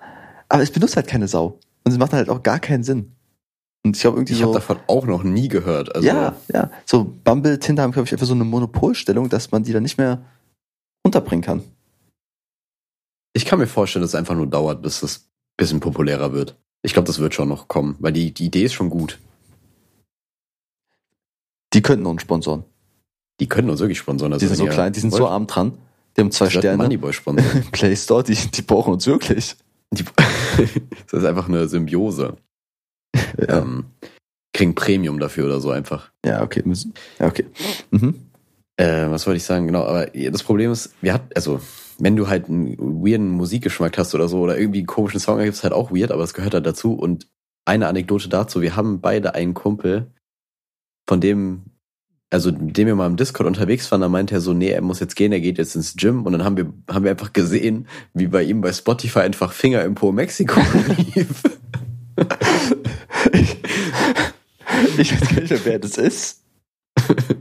[SPEAKER 3] Aber es benutzt halt keine Sau. Und es macht halt auch gar keinen Sinn. Und ich glaube irgendwie
[SPEAKER 2] Ich
[SPEAKER 3] so.
[SPEAKER 2] habe davon auch noch nie gehört. Also,
[SPEAKER 3] ja, ja. So Bumble, Tinder haben, glaube ich, einfach so eine Monopolstellung, dass man die dann nicht mehr unterbringen kann.
[SPEAKER 2] Ich kann mir vorstellen, dass es einfach nur dauert, bis es ein bisschen populärer wird. Ich glaube, das wird schon noch kommen, weil die, die Idee ist schon gut.
[SPEAKER 3] Die könnten uns sponsoren.
[SPEAKER 2] Die können uns wirklich sponsoren. Also
[SPEAKER 3] Die sind so klein, die sind so
[SPEAKER 2] wollt,
[SPEAKER 3] arm dran. Die haben zwei
[SPEAKER 2] seid
[SPEAKER 3] Sterne.
[SPEAKER 2] Moneyboy sponsoren.
[SPEAKER 3] Play Store, die, die brauchen uns wirklich.
[SPEAKER 2] Die, das ist einfach eine Symbiose.
[SPEAKER 3] Ja,
[SPEAKER 2] Ähm, kriegen Premium dafür oder so einfach.
[SPEAKER 3] ja okay. müssen- Ja, okay. Mhm.
[SPEAKER 2] Äh, was wollte ich sagen? Genau, aber das Problem ist, wir hatten, also, wenn du halt einen weirden Musikgeschmack hast oder so, oder irgendwie einen komischen Song ergibst, halt auch weird, aber es gehört halt dazu. Und eine Anekdote dazu, wir haben beide einen Kumpel, von dem, also mit dem wir mal im Discord unterwegs waren, da meinte er so, nee, er muss jetzt gehen, er geht jetzt ins Gym. Und dann haben wir, haben wir einfach gesehen, wie bei ihm bei Spotify einfach Finger im Po Mexiko lief.
[SPEAKER 3] Ich weiß gar nicht mehr, wer das ist.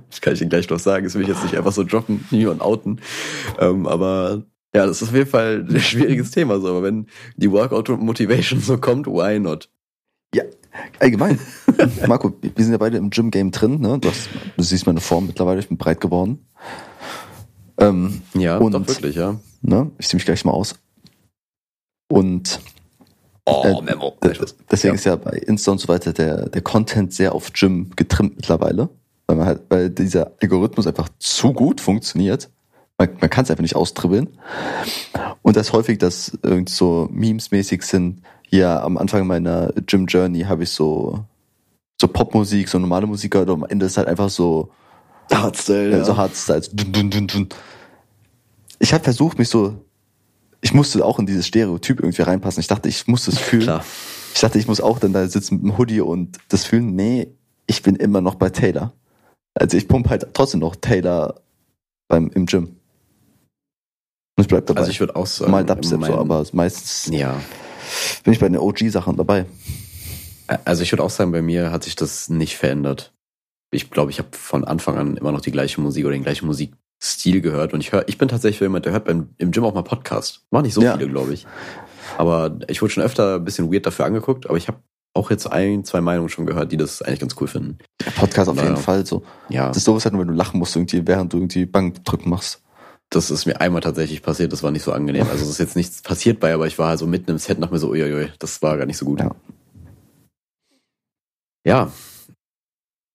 [SPEAKER 2] Das kann ich Ihnen gleich noch sagen. Das will ich jetzt nicht einfach so droppen, nie und outen. Ähm, aber ja, das ist auf jeden Fall ein schwieriges Thema. So. Aber wenn die Workout-Motivation so kommt, why not?
[SPEAKER 3] Allgemein. Marco, wir sind ja beide im Gym-Game drin. Ne? Du, hast, du siehst meine Form mittlerweile, ich bin breit geworden. Ähm,
[SPEAKER 2] Ja,
[SPEAKER 3] Und-
[SPEAKER 2] doch wirklich, ja.
[SPEAKER 3] ne? Ich ziehe mich gleich mal aus. Und
[SPEAKER 2] Oh,
[SPEAKER 3] Äh,
[SPEAKER 2] Memo.
[SPEAKER 3] d- deswegen
[SPEAKER 2] Ja.
[SPEAKER 3] ist ja bei Insta und so weiter der, der Content sehr auf Gym getrimmt mittlerweile. Weil, man halt, weil dieser Algorithmus einfach zu gut funktioniert. Man, man kann es einfach nicht austribbeln. Und das häufig, dass irgendwie so Memes-mäßig sind, ja, am Anfang meiner Gym Journey habe ich so, so Popmusik, so normale Musik gehört und am Ende ist halt einfach so,
[SPEAKER 2] Hardstyle,
[SPEAKER 3] ja.
[SPEAKER 2] ja.
[SPEAKER 3] so Hardstyle. dun, dun, dun, dun. Ich habe versucht, mich so, ich musste auch in dieses Stereotyp irgendwie reinpassen. Ich dachte, ich muss das fühlen.
[SPEAKER 2] Klar.
[SPEAKER 3] Ich dachte, ich muss auch dann da sitzen mit dem Hoodie und das fühlen. Nee, ich bin immer noch bei Taylor. Also ich pumpe halt trotzdem noch Taylor beim, im Gym. Und ich bleib dabei.
[SPEAKER 2] Also ich würde auch sagen,
[SPEAKER 3] Mal Dubstep
[SPEAKER 2] mein-
[SPEAKER 3] so, aber meistens
[SPEAKER 2] Ja.
[SPEAKER 3] Bin ich bei den OG-Sachen dabei.
[SPEAKER 2] Also ich würde auch sagen, bei mir hat sich das nicht verändert. Ich glaube, ich habe von Anfang an immer noch die gleiche Musik oder den gleichen Musikstil gehört. Und ich höre, ich bin tatsächlich jemand, der hört beim, im Gym auch mal Podcast. War nicht so
[SPEAKER 3] Ja.
[SPEAKER 2] viele, glaube ich. Aber ich wurde schon öfter ein bisschen weird dafür angeguckt, aber ich habe auch jetzt ein, zwei Meinungen schon gehört, die das eigentlich ganz cool finden.
[SPEAKER 3] Der Podcast auf jeden Fall so.
[SPEAKER 2] Ja,
[SPEAKER 3] Das ist sowas halt nur, wenn du lachen musst, irgendwie, während du irgendwie Bankdrücken machst.
[SPEAKER 2] Das ist mir einmal tatsächlich passiert, das war nicht so angenehm. Also es ist jetzt nichts passiert bei, aber ich war halt so mitten im Set nach mir so, uiuiui, das war gar nicht so gut.
[SPEAKER 3] Ja.
[SPEAKER 2] Ja.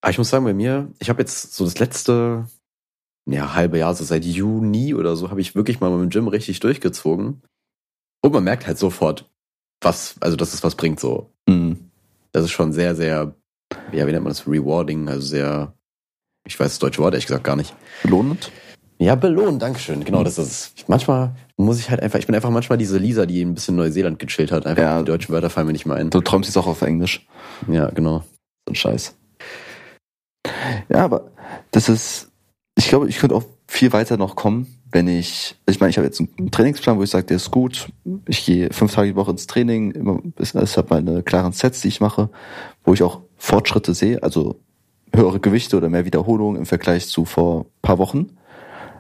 [SPEAKER 2] Aber ich muss sagen, bei mir, ich habe jetzt so das letzte ja, halbe Jahr, so seit Juni oder so, habe ich wirklich mal mit dem Gym richtig durchgezogen. Und man merkt halt sofort, was, also dass es was bringt so.
[SPEAKER 3] Mhm.
[SPEAKER 2] Das ist schon sehr, sehr, ja, wie nennt man das, rewarding, also sehr, ich weiß das deutsche Wort ehrlich gesagt gar nicht.
[SPEAKER 3] Lohnend?
[SPEAKER 2] Ja, belohnen, Dankeschön. Genau, das ist es. Manchmal muss ich halt einfach, ich bin einfach manchmal diese Lisa, die ein bisschen Neuseeland gechillt hat. Einfach
[SPEAKER 3] Ja.
[SPEAKER 2] die deutschen Wörter fallen mir nicht mehr ein.
[SPEAKER 3] Du träumst jetzt auch auf Englisch.
[SPEAKER 2] Ja, genau.
[SPEAKER 3] So ein Scheiß. Ja, aber das ist, ich glaube, ich könnte auch viel weiter noch kommen, wenn ich, ich meine, ich habe jetzt einen Trainingsplan, wo ich sage, der ist gut. Ich gehe fünf Tage die Woche ins Training, immer, es hat meine klaren Sets, die ich mache, wo ich auch Fortschritte sehe, also höhere Gewichte oder mehr Wiederholungen im Vergleich zu vor paar Wochen.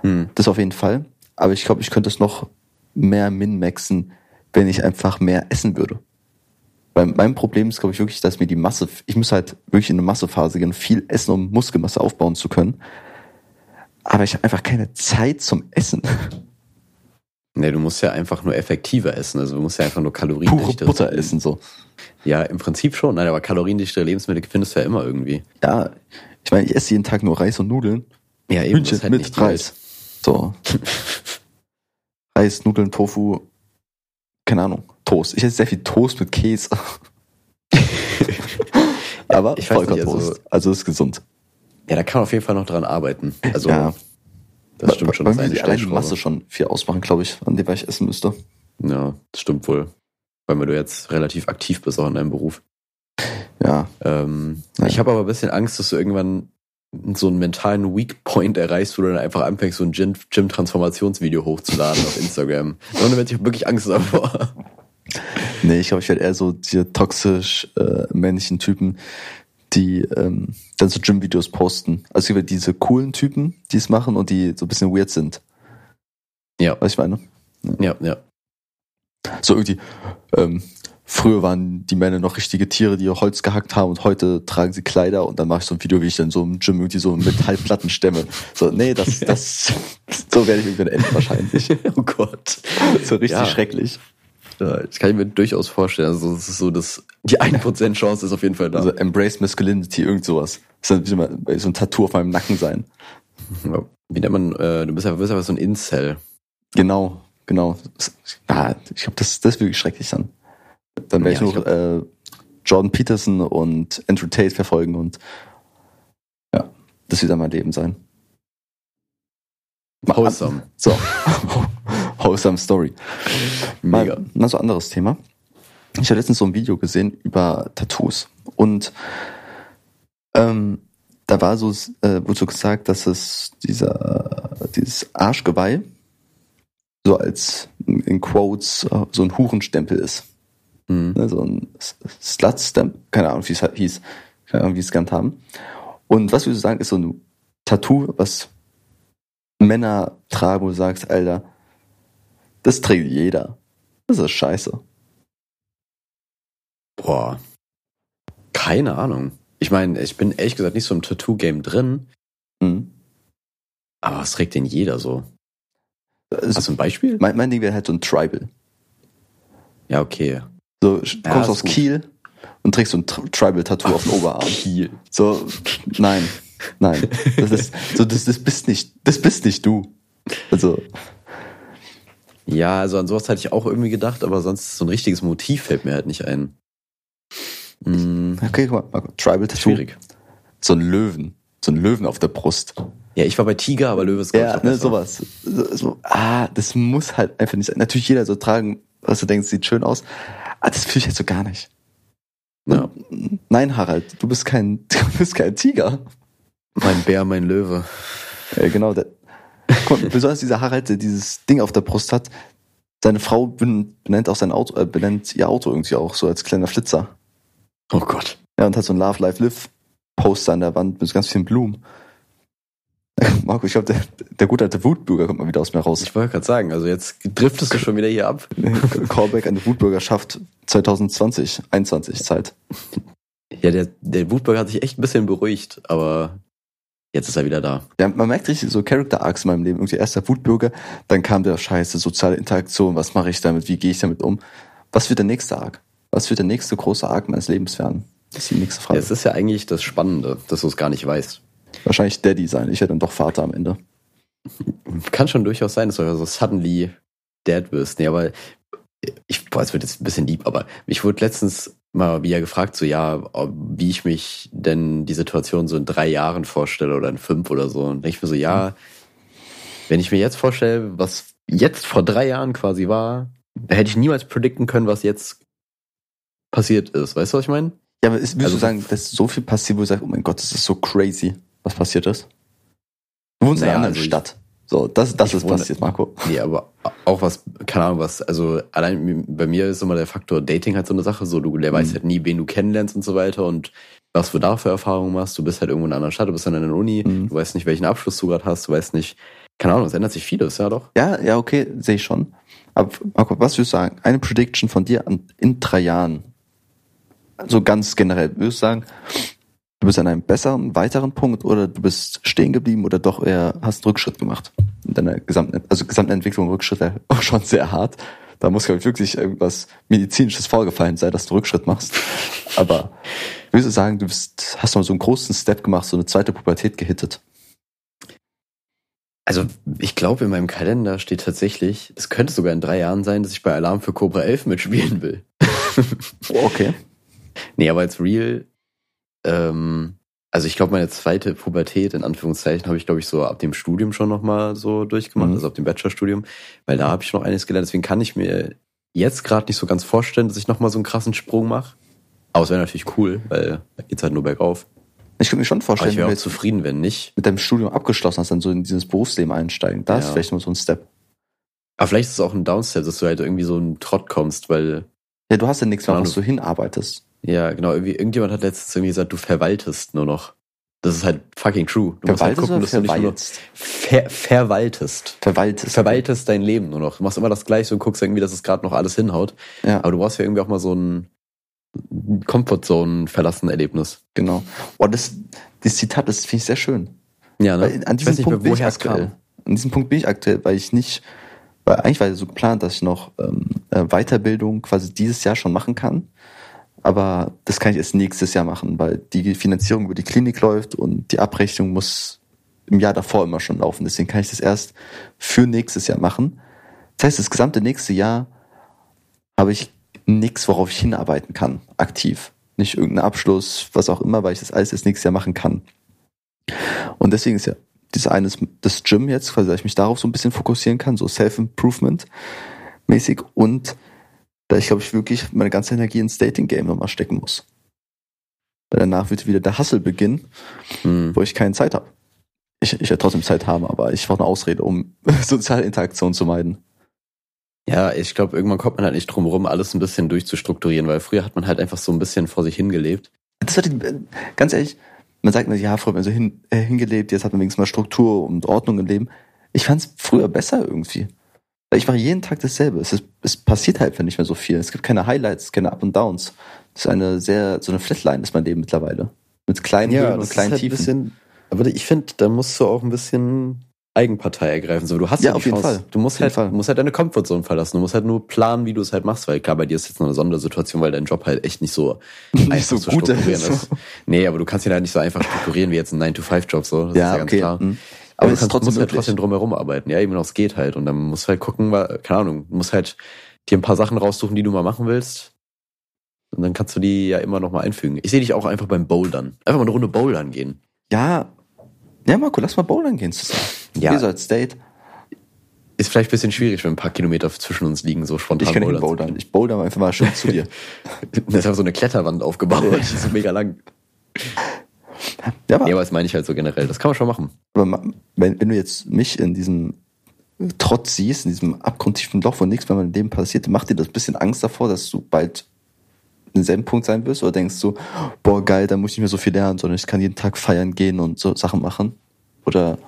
[SPEAKER 2] Hm.
[SPEAKER 3] Das auf jeden Fall. Aber ich glaube, ich könnte es noch mehr min-maxen, wenn ich einfach mehr essen würde. Weil mein Problem ist, glaube ich, wirklich, dass mir die Masse, ich muss halt wirklich in eine Massephase gehen, viel essen, um Muskelmasse aufbauen zu können. Aber ich habe einfach keine Zeit zum Essen.
[SPEAKER 2] Nee, du musst ja einfach nur effektiver essen. Also du musst ja einfach nur
[SPEAKER 3] Pure
[SPEAKER 2] kaloriendichter
[SPEAKER 3] Butter essen, so.
[SPEAKER 2] Ja, im Prinzip schon. Nein, aber kaloriendichtere Lebensmittel findest du ja immer irgendwie.
[SPEAKER 3] Ja, ich meine, ich esse jeden Tag nur Reis und Nudeln.
[SPEAKER 2] Ja, eben.
[SPEAKER 3] Hühnchen
[SPEAKER 2] halt
[SPEAKER 3] mit Reis. So. Reis, Nudeln, Tofu, keine Ahnung, Toast. Ich esse sehr viel Toast mit Käse. Aber
[SPEAKER 2] ich
[SPEAKER 3] Vollkorntoast.
[SPEAKER 2] also-
[SPEAKER 3] Also, ist gesund.
[SPEAKER 2] Ja, da kann man auf jeden Fall noch dran arbeiten. Also,
[SPEAKER 3] ja,
[SPEAKER 2] das stimmt schon.
[SPEAKER 3] Bei
[SPEAKER 2] das
[SPEAKER 3] mir die allein die. Masse schon viel ausmachen, glaube ich, an dem ich essen müsste.
[SPEAKER 2] Ja, das stimmt wohl. Weil du jetzt relativ aktiv bist auch in deinem Beruf.
[SPEAKER 3] Ja,
[SPEAKER 2] Ähm,
[SPEAKER 3] Ja.
[SPEAKER 2] Ich habe aber ein bisschen Angst, dass du irgendwann so einen mentalen Weak Point erreichst, wo du dann einfach anfängst, so ein Gym- Gym-Transformationsvideo hochzuladen auf Instagram. Und dann ich habe wirklich Angst davor.
[SPEAKER 3] nee, ich glaube, ich werde eher so diese toxisch äh, männlichen Typen, die ähm, dann so Gym-Videos posten. Also ja diese coolen Typen, die es machen und die so ein bisschen weird sind.
[SPEAKER 2] Ja.
[SPEAKER 3] Was ich meine?
[SPEAKER 2] Ja, ja.
[SPEAKER 3] So irgendwie, ähm, früher waren die Männer noch richtige Tiere, die Holz gehackt haben und heute tragen sie Kleider und dann mache ich so ein Video, wie ich dann so im Gym irgendwie so Metallplatten stemme. So, nee, das, das, so werde ich irgendwann enden wahrscheinlich.
[SPEAKER 2] Oh Gott.
[SPEAKER 3] So richtig
[SPEAKER 2] Ja.
[SPEAKER 3] schrecklich.
[SPEAKER 2] Ja, das kann ich mir durchaus vorstellen. Also, das ist so, dass die 1% Chance ist auf jeden Fall da.
[SPEAKER 3] Also Embrace Masculinity, irgend sowas. Das so ein Tattoo auf meinem Nacken sein.
[SPEAKER 2] Wie nennt man, äh, du bist ja, bist aber so ein Incel.
[SPEAKER 3] Genau, genau. Ah, ich glaube, das, das ist wirklich schrecklich dann. Dann werde
[SPEAKER 2] Ja,
[SPEAKER 3] ich nur äh, Jordan Peterson und Andrew Tate verfolgen und ja, das wird dann mein Leben sein.
[SPEAKER 2] Wholesome.
[SPEAKER 3] So. Wholesome Story.
[SPEAKER 2] Mega.
[SPEAKER 3] Mal, mal so ein anderes Thema. Ich habe letztens so ein Video gesehen über Tattoos und ähm, da war so, äh, wurde so gesagt, dass es dieser, dieses Arschgeweih so als in Quotes äh, so ein Hurenstempel ist.
[SPEAKER 2] Mhm.
[SPEAKER 3] Ne, so ein Slut-Stamp, keine Ahnung, wie es halt hieß, keine Ahnung, wie es genannt haben. Und was würdest du sagen, ist so ein Tattoo, was Männer tragen, wo du sagst, Alter, das trägt jeder. Das ist scheiße.
[SPEAKER 2] Boah. Keine Ahnung. Ich meine, ich bin ehrlich gesagt nicht so im Tattoo-Game drin,
[SPEAKER 3] Mhm.
[SPEAKER 2] aber was trägt denn jeder so?
[SPEAKER 3] Also,
[SPEAKER 2] Hast du ein Beispiel?
[SPEAKER 3] mein, mein Ding wäre halt so ein Tribal.
[SPEAKER 2] Ja, okay.
[SPEAKER 3] So, du kommst
[SPEAKER 2] ist
[SPEAKER 3] aus
[SPEAKER 2] gut.
[SPEAKER 3] Kiel und trägst so ein Tri- Tribal-Tattoo auf den Oberarm.
[SPEAKER 2] Kiel.
[SPEAKER 3] So, nein, nein. Das ist, so, das, das bist nicht, das bist nicht du. Also,
[SPEAKER 2] Ja, also an sowas hatte ich auch irgendwie gedacht, aber sonst so ein richtiges Motiv fällt mir halt nicht ein. Hm,
[SPEAKER 3] okay, guck mal, Marco, Tribal-Tattoo.
[SPEAKER 2] schwierig.
[SPEAKER 3] So ein Löwen. So ein Löwen auf der Brust.
[SPEAKER 2] Ja, ich war bei Tiger, aber Löwe ist
[SPEAKER 3] Ja, ne, sowas. So, so, ah, das muss halt einfach nicht sein. Natürlich jeder so tragen, was du denkst, sieht schön aus. Ah, das fühle ich jetzt so gar nicht.
[SPEAKER 2] Ja.
[SPEAKER 3] Nein, Harald, du bist kein, du bist kein Tiger.
[SPEAKER 2] Mein Bär, mein Löwe.
[SPEAKER 3] Ja, genau. Der, mal, besonders dieser Harald, der dieses Ding auf der Brust hat. Seine Frau ben- benennt auch sein Auto, äh, benennt ihr Auto irgendwie auch so als kleiner Flitzer.
[SPEAKER 2] Oh Gott.
[SPEAKER 3] Ja, und hat so ein Love, Life, Live Poster an der Wand mit so ganz vielen Blumen. Marco, ich glaube, der, der gute alte Wutbürger kommt mal wieder aus mir raus.
[SPEAKER 2] Ich wollte gerade sagen, also jetzt driftest du schon wieder hier ab.
[SPEAKER 3] Callback an die Wutbürgerschaft 2020, 21 Zeit.
[SPEAKER 2] Ja, der, der Wutbürger hat sich echt ein bisschen beruhigt, aber jetzt ist er wieder da.
[SPEAKER 3] Ja, man merkt richtig so Character Arcs in meinem Leben. Irgendwie erst der Wutbürger, dann kam der Scheiße, soziale Interaktion, was mache ich damit, wie gehe ich damit um? Was wird der nächste Arc? Was wird der nächste große Arc meines Lebens werden? Das ist die nächste
[SPEAKER 2] Ja,
[SPEAKER 3] Frage.
[SPEAKER 2] es ist ja eigentlich das Spannende, dass du es gar nicht weißt.
[SPEAKER 3] Wahrscheinlich Daddy sein. Ich werde dann doch Vater am Ende.
[SPEAKER 2] Kann schon durchaus sein, dass du so suddenly dead wirst. Nee, aber ich, boah, es wird jetzt ein bisschen lieb, aber mich wurde letztens mal wieder gefragt, so ja, wie ich mich denn die Situation so in drei Jahren vorstelle oder in fünf oder so. Und ich mir so, ja, wenn ich mir jetzt vorstelle, was jetzt vor drei Jahren quasi war, hätte ich niemals predikten können, was jetzt passiert ist. Weißt du, was ich meine?
[SPEAKER 3] Ja, aber ist, würdest
[SPEAKER 2] Also-
[SPEAKER 3] du sagen, dass so viel passiert, wo du sagst, oh mein Gott, das ist so crazy, was passiert ist? Du wohnst in einer anderen
[SPEAKER 2] also
[SPEAKER 3] Stadt. So, das, das ist
[SPEAKER 2] wohne-
[SPEAKER 3] passiert, Marco.
[SPEAKER 2] Nee, aber auch was, keine Ahnung was, also allein bei mir ist immer der Faktor Dating halt so eine Sache, so du, der weiß
[SPEAKER 3] Mhm.
[SPEAKER 2] halt nie, wen du kennenlernst und so weiter und was du da für Erfahrungen machst, du bist halt irgendwo in einer anderen Stadt, du bist dann in der Uni,
[SPEAKER 3] Mhm.
[SPEAKER 2] du weißt nicht, welchen Abschluss du gerade hast, du weißt nicht, keine Ahnung, es ändert sich vieles, ja doch.
[SPEAKER 3] Ja, ja, okay, sehe ich schon. Aber Marco, was würdest du sagen? Eine Prediction von dir an, in drei Jahren. So ganz generell. Würdest du sagen, du bist an einem besseren, weiteren Punkt oder du bist stehen geblieben oder doch eher hast Rückschritt gemacht? In deiner gesamten, also gesamten Entwicklung Rückschritt auch schon sehr hart. Da muss, glaube ich, wirklich irgendwas Medizinisches vorgefallen sein, dass du Rückschritt machst. Aber würdest du sagen, du bist, hast noch so einen großen Step gemacht, so eine zweite Pubertät gehittet?
[SPEAKER 2] Also ich glaube, in meinem Kalender steht tatsächlich, es könnte sogar in drei Jahren sein, dass ich bei Alarm für Cobra 11 mitspielen will.
[SPEAKER 3] Okay.
[SPEAKER 2] Nee, aber als real, ähm, also ich glaube, meine zweite Pubertät, in Anführungszeichen, habe ich, glaube ich, so ab dem Studium schon nochmal so durchgemacht,
[SPEAKER 3] Mhm.
[SPEAKER 2] also ab dem Bachelorstudium, weil da habe ich noch einiges gelernt. Deswegen kann ich mir jetzt gerade nicht so ganz vorstellen, dass ich nochmal so einen krassen Sprung mache. Aber es wäre natürlich cool, weil da geht's halt nur bergauf.
[SPEAKER 3] Ich könnte mir schon
[SPEAKER 2] Aber
[SPEAKER 3] vorstellen,
[SPEAKER 2] ich
[SPEAKER 3] wenn
[SPEAKER 2] wäre zufrieden, wenn nicht.
[SPEAKER 3] mit deinem Studium abgeschlossen hast, dann so in dieses Berufsleben einsteigen. Da ist
[SPEAKER 2] Ja.
[SPEAKER 3] vielleicht nur so ein Step.
[SPEAKER 2] Aber vielleicht ist es auch ein Downstep, dass du halt irgendwie so einen Trott kommst, weil,
[SPEAKER 3] Ja, du hast ja nichts mehr, was du hinarbeitest.
[SPEAKER 2] Ja, genau, irgendjemand hat letztens irgendwie gesagt, du verwaltest nur noch. Das ist halt fucking true. Du musst halt
[SPEAKER 3] Verwaltest
[SPEAKER 2] gucken, dass du nicht nur ver verwaltest.
[SPEAKER 3] Verwaltest.
[SPEAKER 2] verwaltest dein Leben nur noch. Du machst immer das Gleiche und guckst irgendwie, dass es gerade noch alles hinhaut.
[SPEAKER 3] Ja,
[SPEAKER 2] Aber du brauchst ja irgendwie auch mal so ein Comfortzone verlassen Erlebnis.
[SPEAKER 3] genau. Oh, das, das Zitat, das finde ich sehr schön.
[SPEAKER 2] Ja, ne?
[SPEAKER 3] Weil an diesem
[SPEAKER 2] nicht
[SPEAKER 3] Punkt bin ich aktuell.
[SPEAKER 2] kam.
[SPEAKER 3] An diesem Punkt bin ich aktuell, weil ich nicht, weil eigentlich war es so geplant, dass ich noch ähm, äh, Weiterbildung quasi dieses Jahr schon machen kann. Aber das kann ich erst nächstes Jahr machen, weil die Finanzierung über die Klinik läuft und die Abrechnung muss im Jahr davor immer schon laufen. Deswegen kann ich das erst für nächstes Jahr machen. Das heißt, das gesamte nächste Jahr habe ich nichts, worauf ich hinarbeiten kann, aktiv. Nicht irgendeinen Abschluss, was auch immer, weil ich das alles das nächste Jahr machen kann. Und deswegen ist ja das eine das Gym jetzt, weil ich mich darauf so ein bisschen fokussieren kann, so Self-Improvement mäßig und da ich glaube ich wirklich meine ganze Energie ins Dating-Game nochmal stecken muss. Weil danach wird wieder der Hustle beginnen,
[SPEAKER 2] Hm.
[SPEAKER 3] wo ich keine Zeit habe. Ich, ich werde trotzdem Zeit haben, aber ich brauche eine Ausrede, um soziale Interaktion zu meiden.
[SPEAKER 2] Ja, ich glaube, irgendwann kommt man halt nicht drum rum, alles ein bisschen durchzustrukturieren, weil früher hat man halt einfach so ein bisschen vor sich hingelebt.
[SPEAKER 3] Das hat, ganz ehrlich, man sagt immer, ja, früher hat man so hin, äh, hingelebt, jetzt hat man wenigstens mal Struktur und Ordnung im Leben. Ich fand es früher besser irgendwie. Ich mache jeden Tag dasselbe. Es, ist, es passiert halt einfach nicht mehr so viel. Es gibt keine Highlights, keine Up und Downs. Das ist eine sehr, so eine Flatline ist mein Leben mittlerweile. Mit kleinen Höhen und kleinen
[SPEAKER 2] halt
[SPEAKER 3] Tiefen.
[SPEAKER 2] bisschen, aber ich finde, da musst du auch ein bisschen Eigenpartei ergreifen. So, du hast
[SPEAKER 3] Ja,
[SPEAKER 2] ja,
[SPEAKER 3] auf jeden
[SPEAKER 2] Chance.
[SPEAKER 3] Fall.
[SPEAKER 2] Du musst
[SPEAKER 3] Auf
[SPEAKER 2] halt,
[SPEAKER 3] Fall.
[SPEAKER 2] musst halt deine Comfortzone verlassen. Du musst halt nur planen, wie du es halt machst, weil klar, bei dir ist jetzt noch eine Sondersituation, weil dein Job halt echt nicht so einfach
[SPEAKER 3] so
[SPEAKER 2] zu
[SPEAKER 3] gut
[SPEAKER 2] strukturieren
[SPEAKER 3] ist.
[SPEAKER 2] ist. Nee, aber du kannst ihn halt nicht so einfach strukturieren wie jetzt ein 9-to-5-Job, so. Das
[SPEAKER 3] ja,
[SPEAKER 2] ist ja ganz
[SPEAKER 3] okay.
[SPEAKER 2] klar.
[SPEAKER 3] mhm.
[SPEAKER 2] Aber du
[SPEAKER 3] es ist
[SPEAKER 2] kannst,
[SPEAKER 3] trotzdem
[SPEAKER 2] musst halt trotzdem drumherum arbeiten. Ja, eben noch, es geht halt. Und dann musst du halt gucken, weil, keine Ahnung, musst halt dir ein paar Sachen raussuchen, die du mal machen willst. Und dann kannst du die ja immer noch mal einfügen. Ich sehe dich auch einfach beim Bouldern. Einfach mal eine Runde Bouldern gehen.
[SPEAKER 3] Ja. Ja, Marco, lass mal bouldern gehen zusammen.
[SPEAKER 2] Ja.
[SPEAKER 3] Wir so als Date.
[SPEAKER 2] Ist vielleicht ein bisschen schwierig, wenn ein paar Kilometer zwischen uns liegen, so spontan
[SPEAKER 3] Ich kann nicht
[SPEAKER 2] bouldern
[SPEAKER 3] bouldern. Ich boulder einfach mal schön zu dir.
[SPEAKER 2] Das ist einfach so eine Kletterwand aufgebaut, die ist mega lang.
[SPEAKER 3] Ja, aber
[SPEAKER 2] Ja, aber das meine ich halt so generell. Das kann man schon machen.
[SPEAKER 3] Aber wenn, wenn du jetzt mich in diesem Trotz siehst, in diesem abgrundtiefen Loch, wo nichts mehr meinem Leben passiert, macht dir das ein bisschen Angst davor, dass du bald in demselben Punkt sein wirst? Oder denkst du, boah, geil, da muss ich nicht mehr so viel lernen, sondern ich kann jeden Tag feiern gehen und so Sachen machen? Oder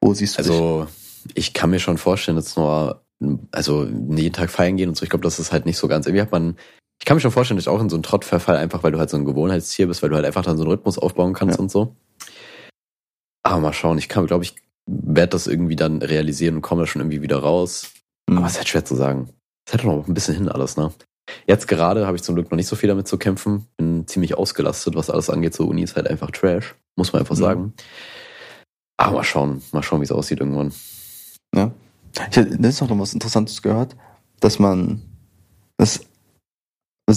[SPEAKER 3] wo siehst du dich?
[SPEAKER 2] Also, ich kann mir schon vorstellen, dass nur, also jeden Tag feiern gehen und so, ich glaube, das ist halt nicht so ganz. Irgendwie hat man, ich kann mir schon vorstellen, dass ich auch in so einen Trott verfall, einfach weil du halt so ein Gewohnheitstier bist, weil du halt einfach dann so einen Rhythmus aufbauen kannst
[SPEAKER 3] Ja.
[SPEAKER 2] und so. Aber mal schauen, ich kann, glaube ich, werde das irgendwie dann realisieren und komme da schon irgendwie wieder raus.
[SPEAKER 3] Hm.
[SPEAKER 2] Aber es ist halt schwer zu sagen. Es hat doch noch ein bisschen hin alles, ne? Jetzt gerade habe ich zum Glück noch nicht so viel damit zu kämpfen. Bin ziemlich ausgelastet, was alles angeht. So Uni ist halt einfach Trash, muss man einfach
[SPEAKER 3] Mhm.
[SPEAKER 2] sagen. Aber mal schauen, mal schauen, wie es aussieht irgendwann.
[SPEAKER 3] Ja. Ich habe letztens noch was Interessantes gehört, dass man,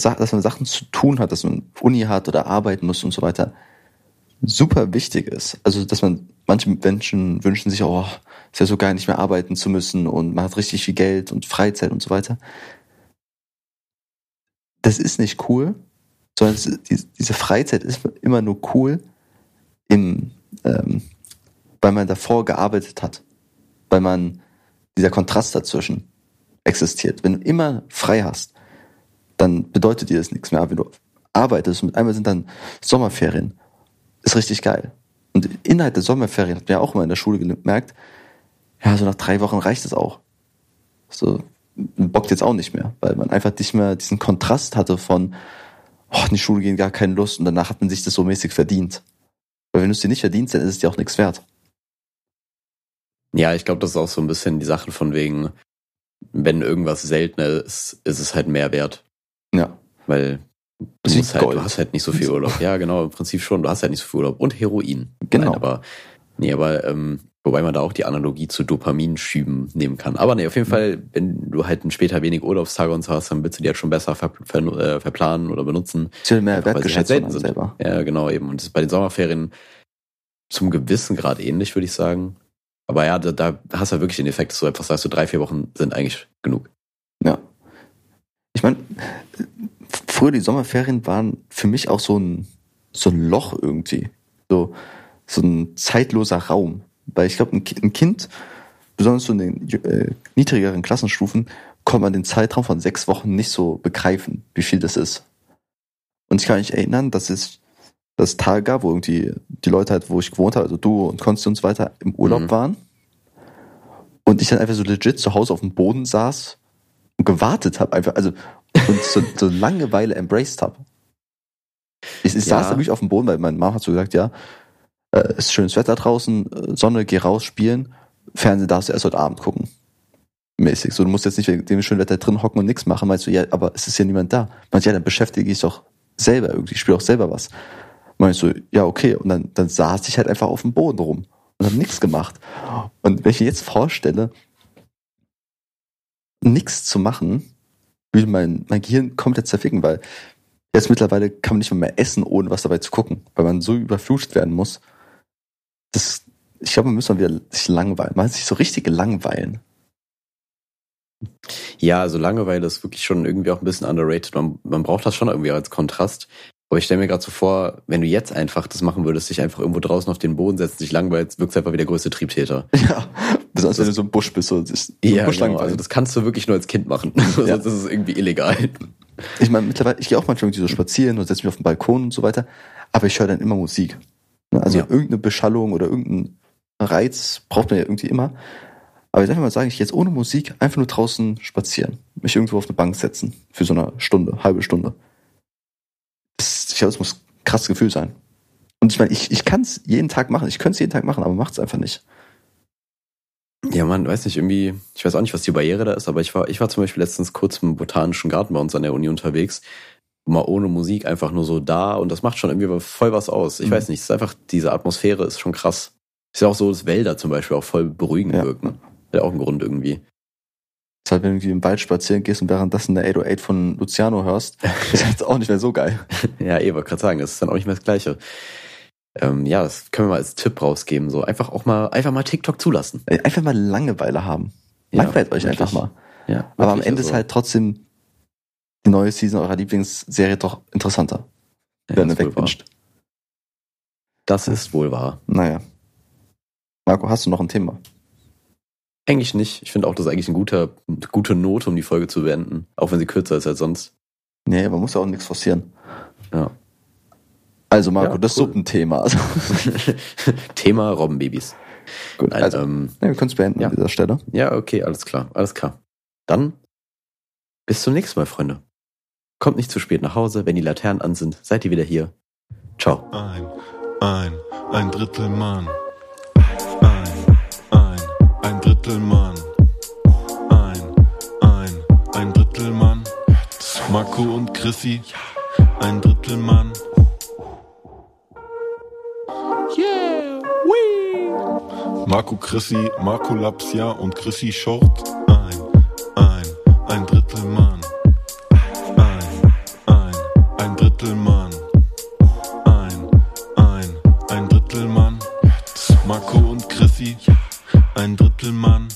[SPEAKER 3] dass man Sachen zu tun hat, dass man Uni hat oder arbeiten muss und so weiter, super wichtig ist. Also, dass man, manche Menschen wünschen sich, oh, ist ja so geil, nicht mehr arbeiten zu müssen und man hat richtig viel Geld und Freizeit und so weiter. Das ist nicht cool, sondern es, diese Freizeit ist immer nur cool, im, ähm, weil man davor gearbeitet hat weil man dieser Kontrast dazwischen existiert. Wenn du immer frei hast, dann bedeutet dir das nichts mehr. Aber wenn du arbeitest und einmal sind dann Sommerferien, ist richtig geil. Und innerhalb der Sommerferien hat man ja auch immer in der Schule gemerkt, ja, so nach drei Wochen reicht es auch. So, bockt jetzt auch nicht mehr, weil man einfach nicht mehr diesen Kontrast hatte von, oh, in die Schule gehen, gar keine Lust und danach hat man sich das so mäßig verdient. Weil wenn du es dir nicht verdienst, dann ist es dir auch nichts wert.
[SPEAKER 2] Ja, ich glaube, das ist auch so ein bisschen die Sache von wegen, wenn irgendwas seltener ist, ist es halt mehr wert.
[SPEAKER 3] Ja.
[SPEAKER 2] Weil du, halt, du hast halt nicht so viel Urlaub. Ja, genau, im Prinzip schon. Du hast halt nicht so viel Urlaub. Und Heroin.
[SPEAKER 3] Genau.
[SPEAKER 2] Nein, aber, nee, aber, ähm, wobei man da auch die Analogie zu Dopaminschüben nehmen kann. Aber nee, auf jeden
[SPEAKER 3] Mhm.
[SPEAKER 2] Fall, wenn du halt später wenig Urlaubstage und so hast, dann willst du die halt schon besser ver ver äh, verplanen oder benutzen.
[SPEAKER 3] Wird mehr wertgeschätzt
[SPEAKER 2] halt sind.
[SPEAKER 3] selber.
[SPEAKER 2] Ja, genau eben. Und das ist bei den Sommerferien zum gewissen Grad ähnlich, würde ich sagen. Aber ja, da, da hast du halt wirklich den Effekt, dass du einfach sagst, so drei, vier Wochen sind eigentlich genug.
[SPEAKER 3] Ja. Ich meine, früher die Sommerferien waren für mich auch so ein, so ein Loch irgendwie. So, so ein zeitloser Raum. Weil ich glaube, ein, ein Kind, besonders so in den äh, niedrigeren Klassenstufen, kann man den Zeitraum von sechs Wochen nicht so begreifen, wie viel das ist. Und ich kann mich erinnern, dass es das Tage gab, wo irgendwie die Leute halt, wo ich gewohnt habe, also du und Konsti und so weiter, im Urlaub
[SPEAKER 2] Mhm.
[SPEAKER 3] waren. Und ich dann einfach so legit zu Hause auf dem Boden saß und gewartet habe, einfach, also und so, so Langeweile embraced habe. Ich, ich
[SPEAKER 2] Ja.
[SPEAKER 3] saß da wirklich auf dem Boden, weil meine Mama hat so gesagt, ja, äh, es ist schönes Wetter draußen, äh, Sonne, geh raus, spielen, Fernsehen darfst du erst heute Abend gucken. Mäßig. So, du musst jetzt nicht wegen dem schönen Wetter drin hocken und nichts machen, meinst du, ja, aber es ist ja niemand da. Meinst du, ja, dann beschäftige ich doch selber irgendwie, ich spiele auch selber was. Ich so, ja, okay. Und dann, dann saß ich halt einfach auf dem Boden rum und habe nichts gemacht. Und wenn ich mir jetzt vorstelle, nichts zu machen, würde mein, mein Gehirn komplett zerficken, weil jetzt mittlerweile kann man nicht mehr, mehr essen, ohne was dabei zu gucken, weil man so überflutet werden muss. Das, ich glaube, man müsste mal wieder sich langweilen. Man sich so richtig langweilen.
[SPEAKER 2] Ja, also Langeweile ist wirklich schon irgendwie auch ein bisschen underrated. Man, man braucht das schon irgendwie als Kontrast. Aber ich stelle mir gerade so vor, wenn du jetzt einfach das machen würdest, dich einfach irgendwo draußen auf den Boden setzen, dich langweilst, wirkst du einfach wie der größte Triebtäter.
[SPEAKER 3] Ja, besonders wenn du so im Busch bist so
[SPEAKER 2] Ja,
[SPEAKER 3] im Busch
[SPEAKER 2] genau. Also das kannst du wirklich nur als Kind machen.
[SPEAKER 3] Ja.
[SPEAKER 2] Sonst ist irgendwie illegal.
[SPEAKER 3] Ich meine, mittlerweile, ich gehe auch manchmal irgendwie so spazieren und setze mich auf den Balkon und so weiter, aber ich höre dann immer Musik. Ne, Also
[SPEAKER 2] Ja.
[SPEAKER 3] irgendeine Beschallung oder irgendein Reiz braucht man ja irgendwie immer. Aber ich darf mal sagen, ich gehe jetzt ohne Musik einfach nur draußen spazieren. Mich irgendwo auf eine Bank setzen. Für so eine Stunde, halbe Stunde. Das, ich glaube, das muss ein krasses Gefühl sein. Und ich meine, ich, ich kann es jeden Tag machen. Ich könnte es jeden Tag machen, aber macht es einfach nicht.
[SPEAKER 2] Ja, man, weiß nicht, irgendwie, ich weiß auch nicht, was die Barriere da ist, aber ich war, ich war zum Beispiel letztens kurz im botanischen Garten bei uns an der Uni unterwegs, mal ohne Musik einfach nur so da und das macht schon irgendwie voll was aus. Ich
[SPEAKER 3] Mhm.
[SPEAKER 2] weiß nicht, es ist einfach, diese Atmosphäre ist schon krass. Ist ja auch so, dass Wälder zum Beispiel auch voll beruhigend
[SPEAKER 3] Ja.
[SPEAKER 2] wirken. Hat ja auch einen Grund irgendwie.
[SPEAKER 3] Deshalb, wenn du irgendwie im Wald spazieren gehst und währenddessen eine 808 von Luciano hörst, ist jetzt auch nicht mehr so geil.
[SPEAKER 2] Ja, eh, wollte gerade sagen, das ist dann auch nicht mehr das Gleiche. Ähm, ja, das können wir mal als Tipp rausgeben. So einfach auch mal, einfach mal TikTok zulassen.
[SPEAKER 3] Ey, Einfach mal Langeweile haben.
[SPEAKER 2] Ja,
[SPEAKER 3] Langweilt euch
[SPEAKER 2] wirklich.
[SPEAKER 3] einfach mal.
[SPEAKER 2] Ja,
[SPEAKER 3] Aber am Ende
[SPEAKER 2] also,
[SPEAKER 3] ist halt trotzdem die neue Season eurer Lieblingsserie doch interessanter,
[SPEAKER 2] ja,
[SPEAKER 3] wenn ihr wegwünscht.
[SPEAKER 2] Das ist wohl wahr.
[SPEAKER 3] Naja. Marco, hast du noch ein Thema?
[SPEAKER 2] Eigentlich nicht. Ich finde auch, das ist eigentlich ein guter, eine gute Note, um die Folge zu beenden. Auch wenn sie kürzer ist als sonst.
[SPEAKER 3] Nee, man muss ja auch nichts forcieren.
[SPEAKER 2] Ja.
[SPEAKER 3] Also Marco,
[SPEAKER 2] Ja,
[SPEAKER 3] das
[SPEAKER 2] cool.
[SPEAKER 3] Suppenthema. Also,
[SPEAKER 2] Thema Robbenbabys.
[SPEAKER 3] gut,
[SPEAKER 2] Nein,
[SPEAKER 3] also,
[SPEAKER 2] ähm,
[SPEAKER 3] nee, wir können es beenden
[SPEAKER 2] ja.
[SPEAKER 3] an dieser Stelle.
[SPEAKER 2] ja, okay, alles klar, alles klar. Dann bis zum nächsten Mal, Freunde. Kommt nicht zu spät nach Hause, wenn die Laternen an sind, seid ihr wieder hier. Ciao.
[SPEAKER 1] Ein, ein, ein Drittel Mann. Ein, ein, ein Drittel Mann. Ein, ein, ein Drittel Mann. Marco und Chrissy. Ein Drittel Mann. Marco Chrissy, Marco Lapsia und Chrissy Short. Ein, ein, ein Drittelmann. Ein, ein, ein Drittelmann. Ein, ein, ein Drittelmann. Marco und Chrissy, ein Drittel Mann.